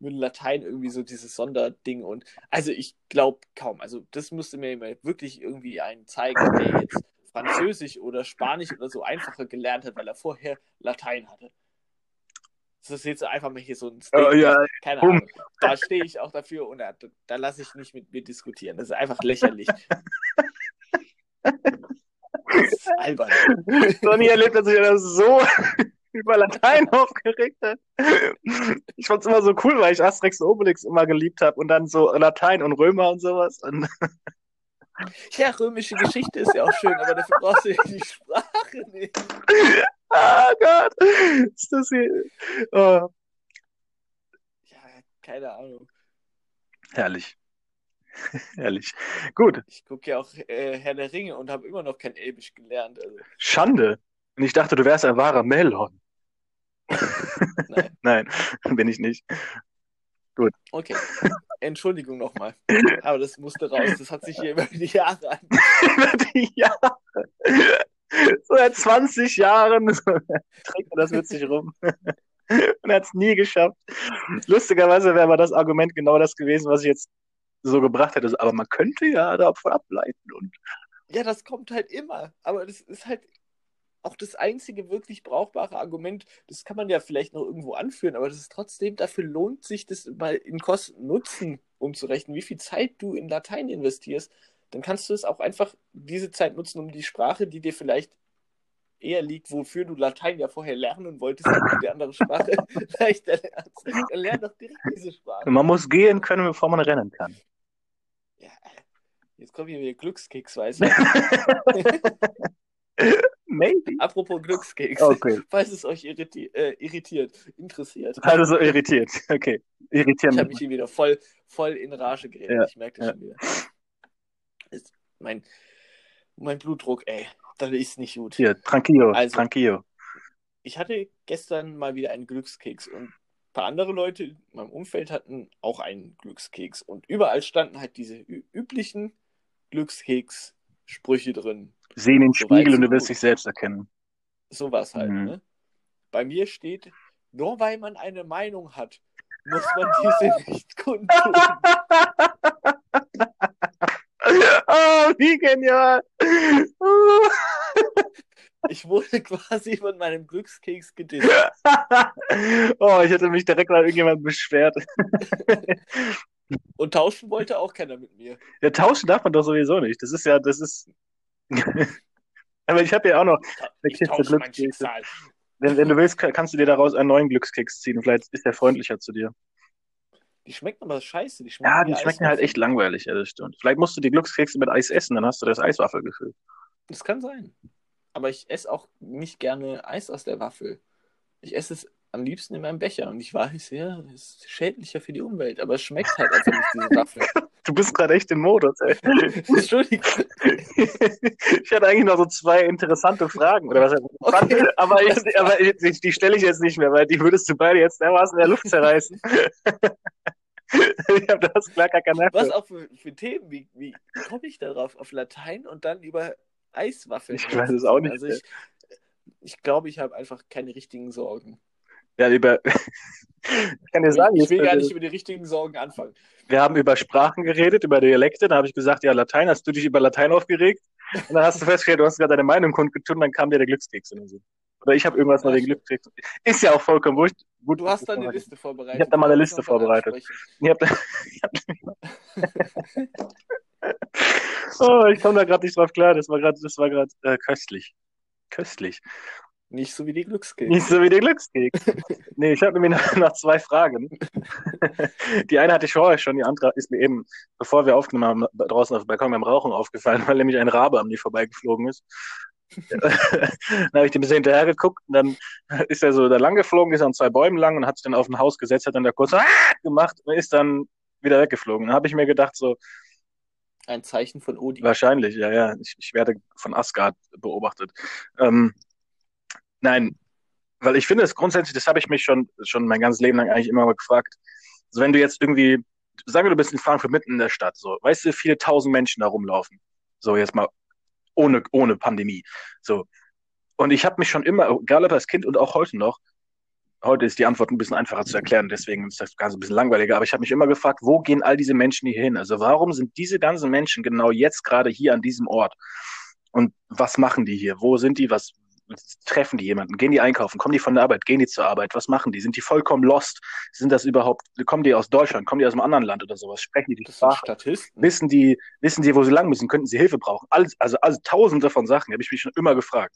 Speaker 1: mit Latein irgendwie so dieses Sonderding und also ich glaube kaum. Also das müsste mir wirklich irgendwie einen zeigen, der jetzt Französisch oder Spanisch oder so einfacher gelernt hat, weil er vorher Latein hatte. Das ist jetzt einfach mal hier so ein
Speaker 2: Statement. Oh, ja.
Speaker 1: Keine Ahnung. Da stehe ich auch dafür und da, da lasse ich nicht mit mir diskutieren. Das ist einfach lächerlich. das ist albern.
Speaker 2: Sonny erlebt hat sich das so über Latein aufgeregt hat. Ich fand es immer so cool, weil ich Asterix und Obelix immer geliebt habe und dann so Latein und Römer und sowas. Und
Speaker 1: ja, römische Geschichte ist ja auch schön, aber dafür brauchst du ja die Sprache nicht.
Speaker 2: Ah Gott, ist das hier. Oh.
Speaker 1: Ja, keine Ahnung.
Speaker 2: Herrlich. Herrlich. Gut.
Speaker 1: Ich gucke ja auch äh, Herr der Ringe und habe immer noch kein Elbisch gelernt. Also.
Speaker 2: Schande. Und ich dachte, du wärst ein wahrer Melon.
Speaker 1: Nein.
Speaker 2: Nein, bin ich nicht. Gut.
Speaker 1: Okay. Entschuldigung nochmal. Aber das musste raus. Das hat sich hier über die Jahre an.
Speaker 2: über die Jahre. So seit 20 Jahren trägt er das mit sich rum. Und hat es nie geschafft. Lustigerweise wäre aber das Argument genau das gewesen, was ich jetzt so gebracht hätte. Aber man könnte ja davon ableiten. Und...
Speaker 1: Ja, das kommt halt immer. Aber das ist halt auch das einzige wirklich brauchbare Argument, das kann man ja vielleicht noch irgendwo anführen, aber das ist trotzdem, dafür lohnt sich das mal in Kosten-Nutzen umzurechnen, wie viel Zeit du in Latein investierst, dann kannst du es auch einfach diese Zeit nutzen, um die Sprache, die dir vielleicht eher liegt, wofür du Latein ja vorher lernen wolltest, die andere Sprache leichter lernst. Dann lern doch direkt diese Sprache.
Speaker 2: Man muss gehen können, bevor man rennen kann.
Speaker 1: Ja, jetzt kommt hier wieder Glückskeks, weißt du.
Speaker 2: Maybe.
Speaker 1: Apropos Glückskeks.
Speaker 2: Okay.
Speaker 1: Falls es euch irriti äh, irritiert, interessiert.
Speaker 2: Also so irritiert. Okay. Irritieren.
Speaker 1: Ich habe mich hier wieder voll, voll in Rage geredet. Ja. Ich merke das ja. schon wieder. Ist mein, mein Blutdruck, ey, das ist nicht gut.
Speaker 2: Hier, tranquillo, also, tranquillo.
Speaker 1: Ich hatte gestern mal wieder einen Glückskeks und ein paar andere Leute in meinem Umfeld hatten auch einen Glückskeks. Und überall standen halt diese üblichen Glückskeks-Sprüche drin
Speaker 2: Seh in den so Spiegel und du wirst dich selbst erkennen.
Speaker 1: So was halt, mhm. ne? Bei mir steht, nur weil man eine Meinung hat, muss man diese nicht kundtun.
Speaker 2: oh, wie genial!
Speaker 1: Ich wurde quasi von meinem Glückskeks gedisst.
Speaker 2: oh, ich hätte mich direkt mal irgendjemand beschwert.
Speaker 1: Und tauschen wollte auch keiner mit mir.
Speaker 2: Ja, tauschen darf man doch sowieso nicht. Das ist ja, das ist, Aber ich habe ja auch noch
Speaker 1: eine Kiste Glückskekse.
Speaker 2: Wenn, wenn, du willst, kannst du dir daraus einen neuen Glückskeks ziehen. Vielleicht ist der freundlicher zu dir.
Speaker 1: Die schmecken aber scheiße. Die schmecken
Speaker 2: ja, die schmecken halt echt langweilig, ja, das stimmt. Vielleicht musst du die Glückskekse mit Eis essen, dann hast du das Eiswaffelgefühl.
Speaker 1: Das kann sein. Aber ich esse auch nicht gerne Eis aus der Waffel. Ich esse es am liebsten in meinem Becher. Und ich weiß, ja, es ist schädlicher für die Umwelt, aber es schmeckt halt einfach nicht, diese Waffel.
Speaker 2: Du bist gerade echt im Modus, ey.
Speaker 1: Entschuldigung.
Speaker 2: ich hatte eigentlich noch so zwei interessante Fragen. Oder was okay. Aber, ich, aber ich, die stelle ich jetzt nicht mehr, weil die würdest du beide jetzt dermaßen in der Luft zerreißen. ich habe das klar gar keine
Speaker 1: Was auch für, für Themen? Wie, wie komme ich darauf? Auf Latein und dann über Eiswaffeln?
Speaker 2: Ich weiß es auch nicht.
Speaker 1: Also ich, Ich glaube, ich habe einfach keine richtigen Sorgen.
Speaker 2: Ja, über. ich kann dir sagen,
Speaker 1: ich will gar nicht über die richtigen Sorgen anfangen.
Speaker 2: wir haben über Sprachen geredet, über Dialekte. Da habe ich gesagt, ja, Latein, hast du dich über Latein aufgeregt? Und dann hast du festgestellt, du hast gerade deine Meinung kundgetun, dann kam dir der Glückskeks in den Sinn. Oder ich habe irgendwas
Speaker 1: Ja,
Speaker 2: mal den. Glückskeks. Ist ja auch vollkommen wurscht. Gut,
Speaker 1: Du hast da eine. Liste vorbereitet.
Speaker 2: Ich hab da mal eine Liste vorbereitet. Ich hab da... oh, ich komme da gerade nicht drauf klar. Das war gerade, das war gerade äh, köstlich. Köstlich.
Speaker 1: Nicht so wie die Glückskekse.
Speaker 2: Nicht so wie der Glückskeks. Nee, ich habe nämlich noch, zwei Fragen. Die eine hatte ich vorher schon, die andere ist mir eben, bevor wir aufgenommen haben, draußen auf dem Balkon beim Rauchen aufgefallen, weil nämlich ein Rabe an mir vorbeigeflogen ist. dann habe ich dem ein bisschen hinterher geguckt und dann ist er so da lang geflogen, ist an zwei Bäumen lang und hat sich dann auf ein Haus gesetzt, hat dann da kurz gemacht und ist dann wieder weggeflogen. Dann habe ich mir gedacht, so,
Speaker 1: Ein Zeichen von Odin.
Speaker 2: Wahrscheinlich, ja, ja. Ich, ich werde von Asgard beobachtet. Ähm, nein, weil ich finde es grundsätzlich, das habe ich mich schon, schon mein ganzes Leben lang eigentlich immer mal gefragt. Also wenn du jetzt irgendwie, sagen wir, du bist in Frankfurt mitten in der Stadt, so, weißt du, viele tausend Menschen da rumlaufen. So, jetzt mal ohne, ohne Pandemie. So. Und ich habe mich schon immer, egal ob als Kind und auch heute noch, heute ist die Antwort ein bisschen einfacher zu erklären, deswegen ist das Ganze ein bisschen langweiliger, aber ich habe mich immer gefragt, wo gehen all diese Menschen hier hin? Also warum sind diese ganzen Menschen genau jetzt gerade hier an diesem Ort? Und was machen die hier? Wo sind die? Was treffen die jemanden? Gehen die einkaufen? Kommen die von der Arbeit? Gehen die zur Arbeit? Was machen die? Sind die vollkommen lost? Sind das überhaupt, kommen die aus Deutschland? Kommen die aus einem anderen Land oder sowas? Sprechen die die
Speaker 1: Das
Speaker 2: Sprache?
Speaker 1: Statisten.
Speaker 2: Wissen die, wissen die, wo sie lang müssen? Könnten sie Hilfe brauchen? Alles, also, also tausende von Sachen habe ich mich schon immer gefragt.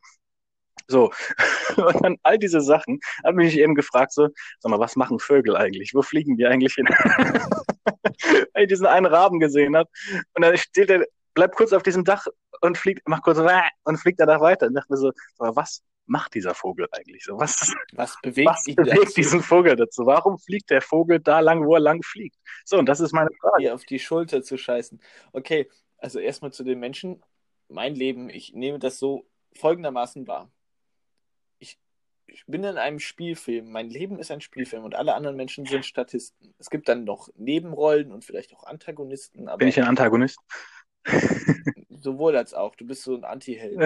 Speaker 2: So. Und dann all diese Sachen habe ich mich eben gefragt, so, sag mal, was machen Vögel eigentlich? Wo fliegen die eigentlich hin? Weil ich diesen einen Raben gesehen habe. Und dann steht er, bleibt kurz auf diesem Dach und fliegt, macht kurz und fliegt danach weiter. Und dachte mir so, mal, was macht dieser Vogel eigentlich so? Was,
Speaker 1: Was bewegt
Speaker 2: was bewegt diesen Vogel dazu? Warum fliegt der Vogel da lang, wo er lang fliegt? So, und das ist meine Frage.
Speaker 1: dir auf die Schulter zu scheißen? Okay, also erstmal zu den Menschen. Mein Leben, ich nehme das so folgendermaßen wahr. Ich, ich bin in einem Spielfilm. Mein Leben ist ein Spielfilm und alle anderen Menschen sind Statisten. Es gibt dann noch Nebenrollen und vielleicht auch Antagonisten, aber
Speaker 2: Bin ich ein Antagonist?
Speaker 1: Sowohl als auch. Du bist so ein Anti-Held.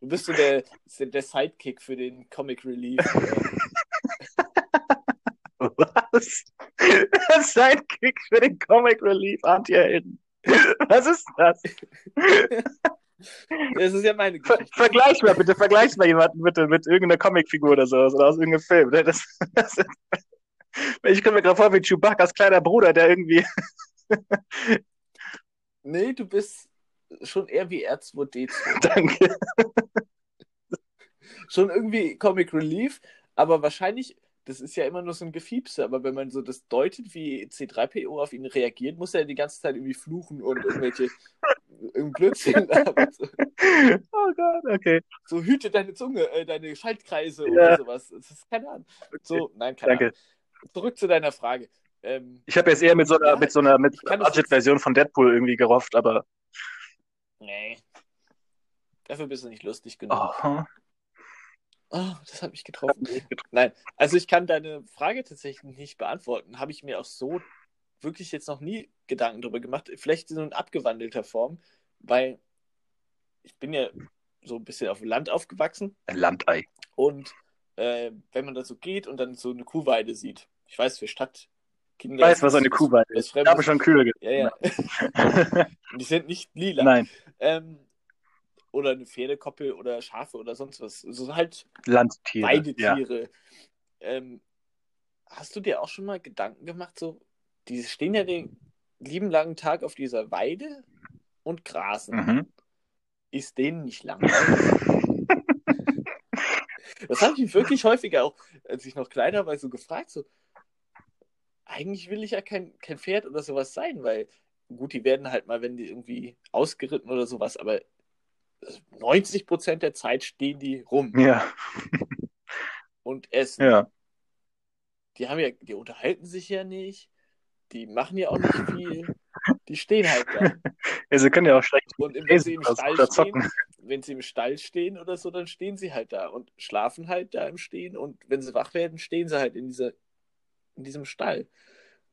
Speaker 1: Du bist so der, der Sidekick für den Comic Relief.
Speaker 2: Was? Sidekick für den Comic Relief Anti-Helden. Was ist das?
Speaker 1: Das ist ja meine
Speaker 2: Ver
Speaker 1: Geschichte.
Speaker 2: vergleich mal bitte, vergleich mal jemanden bitte mit irgendeiner Comicfigur oder sowas oder aus irgendeinem Film. Das, das, ich komme mir gerade vor wie Chewbacca's kleiner Bruder, der irgendwie.
Speaker 1: Nee, du bist schon eher wie R2D2.
Speaker 2: Danke.
Speaker 1: Schon irgendwie Comic Relief, aber wahrscheinlich, das ist ja immer nur so ein Gefiepse, aber wenn man so das deutet, wie C3PO auf ihn reagiert, muss er die ganze Zeit irgendwie fluchen und irgendwelche irgendein Blödsinn. So,
Speaker 2: Oh Gott, okay.
Speaker 1: so hüte deine Zunge, äh, deine Schaltkreise
Speaker 2: Ja.
Speaker 1: oder sowas. Das ist keine Ahnung. So, nein, keine
Speaker 2: Danke.
Speaker 1: Ahnung. Zurück zu deiner Frage. Ähm,
Speaker 2: Ich habe jetzt eher mit so einer,
Speaker 1: Ja,
Speaker 2: mit so einer, mit Budget-Version von Deadpool irgendwie gerofft, aber.
Speaker 1: nee. Dafür bist du nicht lustig genug.
Speaker 2: Oh,
Speaker 1: Oh, das hat mich getroffen. Nein, also ich kann deine Frage tatsächlich nicht beantworten. Habe ich mir auch so wirklich jetzt noch nie Gedanken darüber gemacht. Vielleicht in so abgewandelter Form, weil ich bin ja so ein bisschen auf dem Land aufgewachsen
Speaker 2: ein Landei.
Speaker 1: und äh, wenn man da so geht und dann so eine Kuhweide sieht, ich weiß, für Stadtkinder.
Speaker 2: Ich weiß, was eine Kuhweide
Speaker 1: ist.
Speaker 2: Ich habe schon Kühe
Speaker 1: Ja, ja.
Speaker 2: gesehen.
Speaker 1: Und die sind nicht lila.
Speaker 2: Nein,
Speaker 1: Ähm, oder eine Pferdekoppel oder Schafe oder sonst was. So halt
Speaker 2: Landtiere. Ja.
Speaker 1: Weidetiere. Ähm, hast du dir auch schon mal Gedanken gemacht, so, die stehen ja den lieben langen Tag auf dieser Weide und grasen.
Speaker 2: Mhm.
Speaker 1: Ist denen nicht langweilig? das habe ich wirklich häufiger auch, als ich noch kleiner war, so gefragt, so, eigentlich will ich ja kein, kein Pferd oder sowas sein, weil, gut, die werden halt mal, wenn die irgendwie ausgeritten oder sowas, aber 90 Prozent der Zeit stehen die rum
Speaker 2: Ja,
Speaker 1: und essen.
Speaker 2: ja.
Speaker 1: Die haben ja, die unterhalten sich ja nicht, die machen ja auch nicht viel, die stehen halt da.
Speaker 2: ja. Sie können ja auch schlecht
Speaker 1: Und wenn sie im Stall stehen, wenn sie im Stall stehen oder so, dann stehen sie halt da und schlafen halt da im Stehen und wenn sie wach werden, stehen sie halt in dieser, in diesem Stall.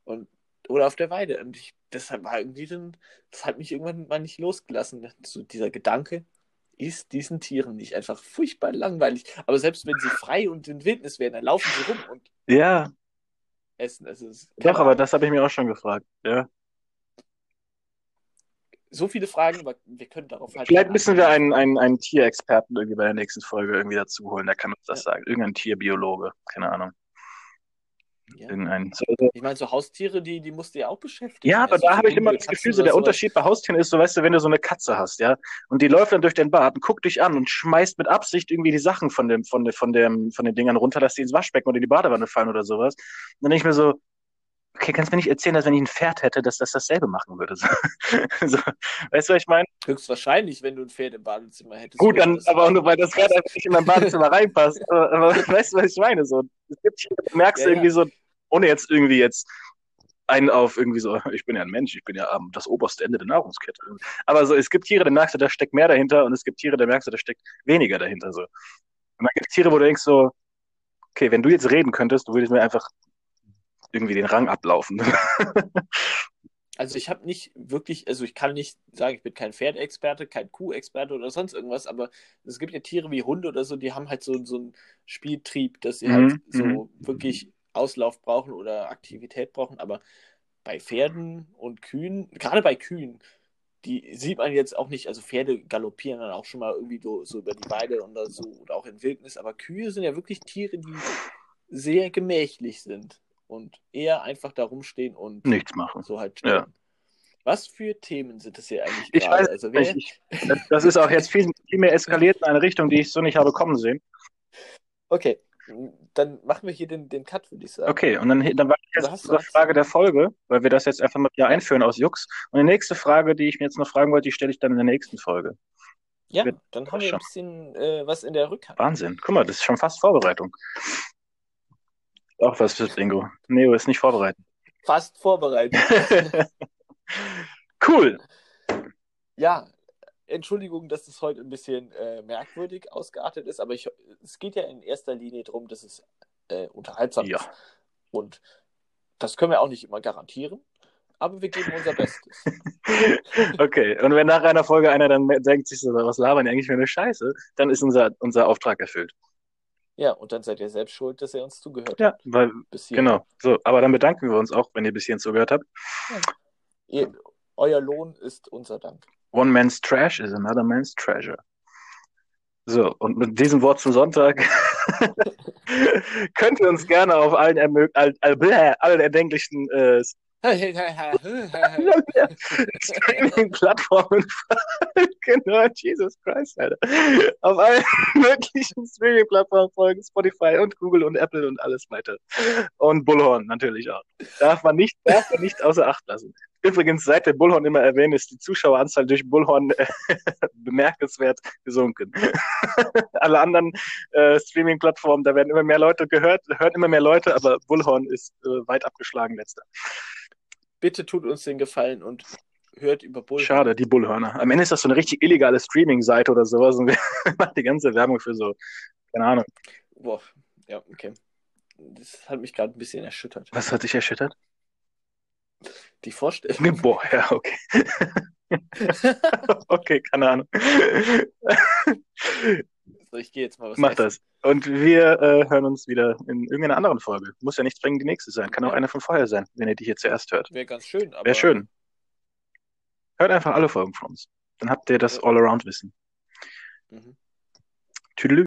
Speaker 1: Und, oder auf der Weide. Und ich, das war irgendwie dann, das hat mich irgendwann mal nicht losgelassen. So dieser Gedanke, ist diesen Tieren nicht einfach furchtbar langweilig? Aber selbst wenn sie frei und in Wildnis wären, dann laufen sie rum und
Speaker 2: Ja,
Speaker 1: essen. Also, es ist,
Speaker 2: doch, aber das habe ich mir auch schon gefragt. Ja.
Speaker 1: so viele Fragen, aber wir können darauf halt.
Speaker 2: Vielleicht müssen wir einen, einen, einen Tierexperten irgendwie bei der nächsten Folge irgendwie dazu holen, der kann uns das sagen. Irgendein Tierbiologe, keine Ahnung.
Speaker 1: Ja.
Speaker 2: Irgendein. So, so.
Speaker 1: Ich meine, so Haustiere, die, die musst du ja auch beschäftigen.
Speaker 2: Ja, aber
Speaker 1: Also
Speaker 2: da
Speaker 1: so
Speaker 2: habe ich immer das Gefühl, so der. Unterschied bei Haustieren ist so, weißt du, wenn du so eine Katze hast, ja, und die läuft dann durch den Bad und guckt dich an und schmeißt mit Absicht irgendwie die Sachen von dem, von dem, von dem, von den Dingern runter, dass die ins Waschbecken oder in die Badewanne fallen oder sowas. Und dann denke ich mir so, okay, kannst du mir nicht erzählen, dass wenn ich ein Pferd hätte, dass das dasselbe machen würde? So, so, weißt du, was ich meine?
Speaker 1: Höchstwahrscheinlich, wenn du ein Pferd im Badezimmer hättest.
Speaker 2: Gut, dann,
Speaker 1: das
Speaker 2: aber auch nur, weil das Pferd einfach nicht in mein Badezimmer reinpasst. Aber, aber weißt du, was ich meine? So, es gibt da merkst du
Speaker 1: Ja, ja.
Speaker 2: irgendwie so, ohne jetzt irgendwie jetzt einen auf irgendwie so, ich bin ja ein Mensch, ich bin ja am das oberste Ende der Nahrungskette. Aber so, es gibt Tiere, da merkst du, da steckt mehr dahinter und es gibt Tiere, da merkst du, da steckt weniger dahinter. So. Und dann gibt es Tiere, wo du denkst so, okay, wenn du jetzt reden könntest, du würdest mir einfach irgendwie den Rang ablaufen.
Speaker 1: Also ich habe nicht wirklich, also ich kann nicht sagen, ich bin kein Pferdexperte, kein Kuhexperte oder sonst irgendwas, aber es gibt ja Tiere wie Hunde oder so, die haben halt so, so einen Spieltrieb, dass sie
Speaker 2: Mhm,
Speaker 1: halt so
Speaker 2: mhm.
Speaker 1: wirklich Auslauf brauchen oder Aktivität brauchen. Aber bei Pferden und Kühen, gerade bei Kühen, die sieht man jetzt auch nicht, also Pferde galoppieren dann auch schon mal irgendwie so, so über die Weide oder so oder auch in Wildnis, aber Kühe sind ja wirklich Tiere, die sehr gemächlich sind und eher einfach da rumstehen und
Speaker 2: Nichts machen.
Speaker 1: so halt
Speaker 2: Ja.
Speaker 1: Was für Themen sind das hier eigentlich
Speaker 2: Ich
Speaker 1: gerade?
Speaker 2: weiß
Speaker 1: Also
Speaker 2: nicht,
Speaker 1: wer,
Speaker 2: ich, das, das ist auch jetzt viel, viel mehr eskaliert in eine Richtung, die ich so nicht habe kommen sehen.
Speaker 1: okay, dann machen wir hier den, den Cut, würde ich sagen.
Speaker 2: Okay, und dann, dann war jetzt unsere? Frage der Folge, weil wir das jetzt einfach mal hier einführen aus Jux. Und die nächste Frage, die ich mir jetzt noch fragen wollte, die stelle ich dann in der nächsten Folge.
Speaker 1: Ja,
Speaker 2: Wird
Speaker 1: dann haben wir
Speaker 2: schon.
Speaker 1: ein bisschen äh, was in der Rückhand.
Speaker 2: Wahnsinn. Guck mal, das ist schon fast Vorbereitung. Auch was fürs Bingo. Neo ist nicht vorbereitet.
Speaker 1: Fast vorbereitet.
Speaker 2: cool.
Speaker 1: ja, Entschuldigung, dass es heute ein bisschen äh, merkwürdig ausgeartet ist, aber ich, es geht ja in erster Linie darum, dass es äh, unterhaltsam
Speaker 2: Ja.
Speaker 1: ist. Und das können wir auch nicht immer garantieren, aber wir geben unser Bestes.
Speaker 2: Okay, und wenn nach einer Folge einer dann denkt sich so, was labern die eigentlich für eine Scheiße, dann ist unser, unser Auftrag erfüllt.
Speaker 1: Ja, und dann seid ihr selbst schuld, dass ihr uns zugehört
Speaker 2: Ja,
Speaker 1: habt.
Speaker 2: weil, genau. So, aber dann bedanken wir uns auch, wenn ihr bis hierhin zugehört habt.
Speaker 1: Ihr, euer Lohn ist unser Dank.
Speaker 2: One man's trash is another man's treasure. So, und mit diesem Wort zum Sonntag könnt ihr uns gerne auf allen, ermög all, all, bläh, allen erdenklichen äh, Streaming-Plattformen genau, Jesus Christ, Alter. Auf allen möglichen Streaming-Plattformen folgen, Spotify und Google und Apple und alles weiter. Und Bullhorn natürlich auch. Darf man nicht, darf man nicht außer Acht lassen. Übrigens, seit wir Bullhorn immer erwähnen, ist die Zuschaueranzahl durch Bullhorn äh, bemerkenswert gesunken. Alle anderen äh, Streaming-Plattformen, da werden immer mehr Leute gehört, hören immer mehr Leute, aber Bullhorn ist äh, weit abgeschlagen letzter.
Speaker 1: Bitte tut uns den Gefallen und hört über Bull.
Speaker 2: Schade, die Bullhörner. Am Ende ist das so eine richtig illegale Streaming-Seite oder sowas und wir machen die ganze Werbung für so, keine Ahnung.
Speaker 1: Boah, ja, okay. Das hat mich gerade ein bisschen erschüttert.
Speaker 2: Was hat dich erschüttert?
Speaker 1: Die Vorstellung.
Speaker 2: Boah, ja, okay. okay, keine Ahnung.
Speaker 1: So, ich gehe jetzt mal was
Speaker 2: Mach
Speaker 1: essen.
Speaker 2: das. Und wir äh, hören uns wieder in irgendeiner anderen Folge. Muss ja nicht zwingend die nächste sein. Kann auch
Speaker 1: Ja.
Speaker 2: eine von vorher sein, wenn ihr die hier zuerst hört.
Speaker 1: Wäre ganz schön, aber
Speaker 2: Wäre schön. Hört einfach alle Folgen von uns. Dann habt ihr das All-Around-Wissen.
Speaker 1: Mhm.
Speaker 2: Tüdelü.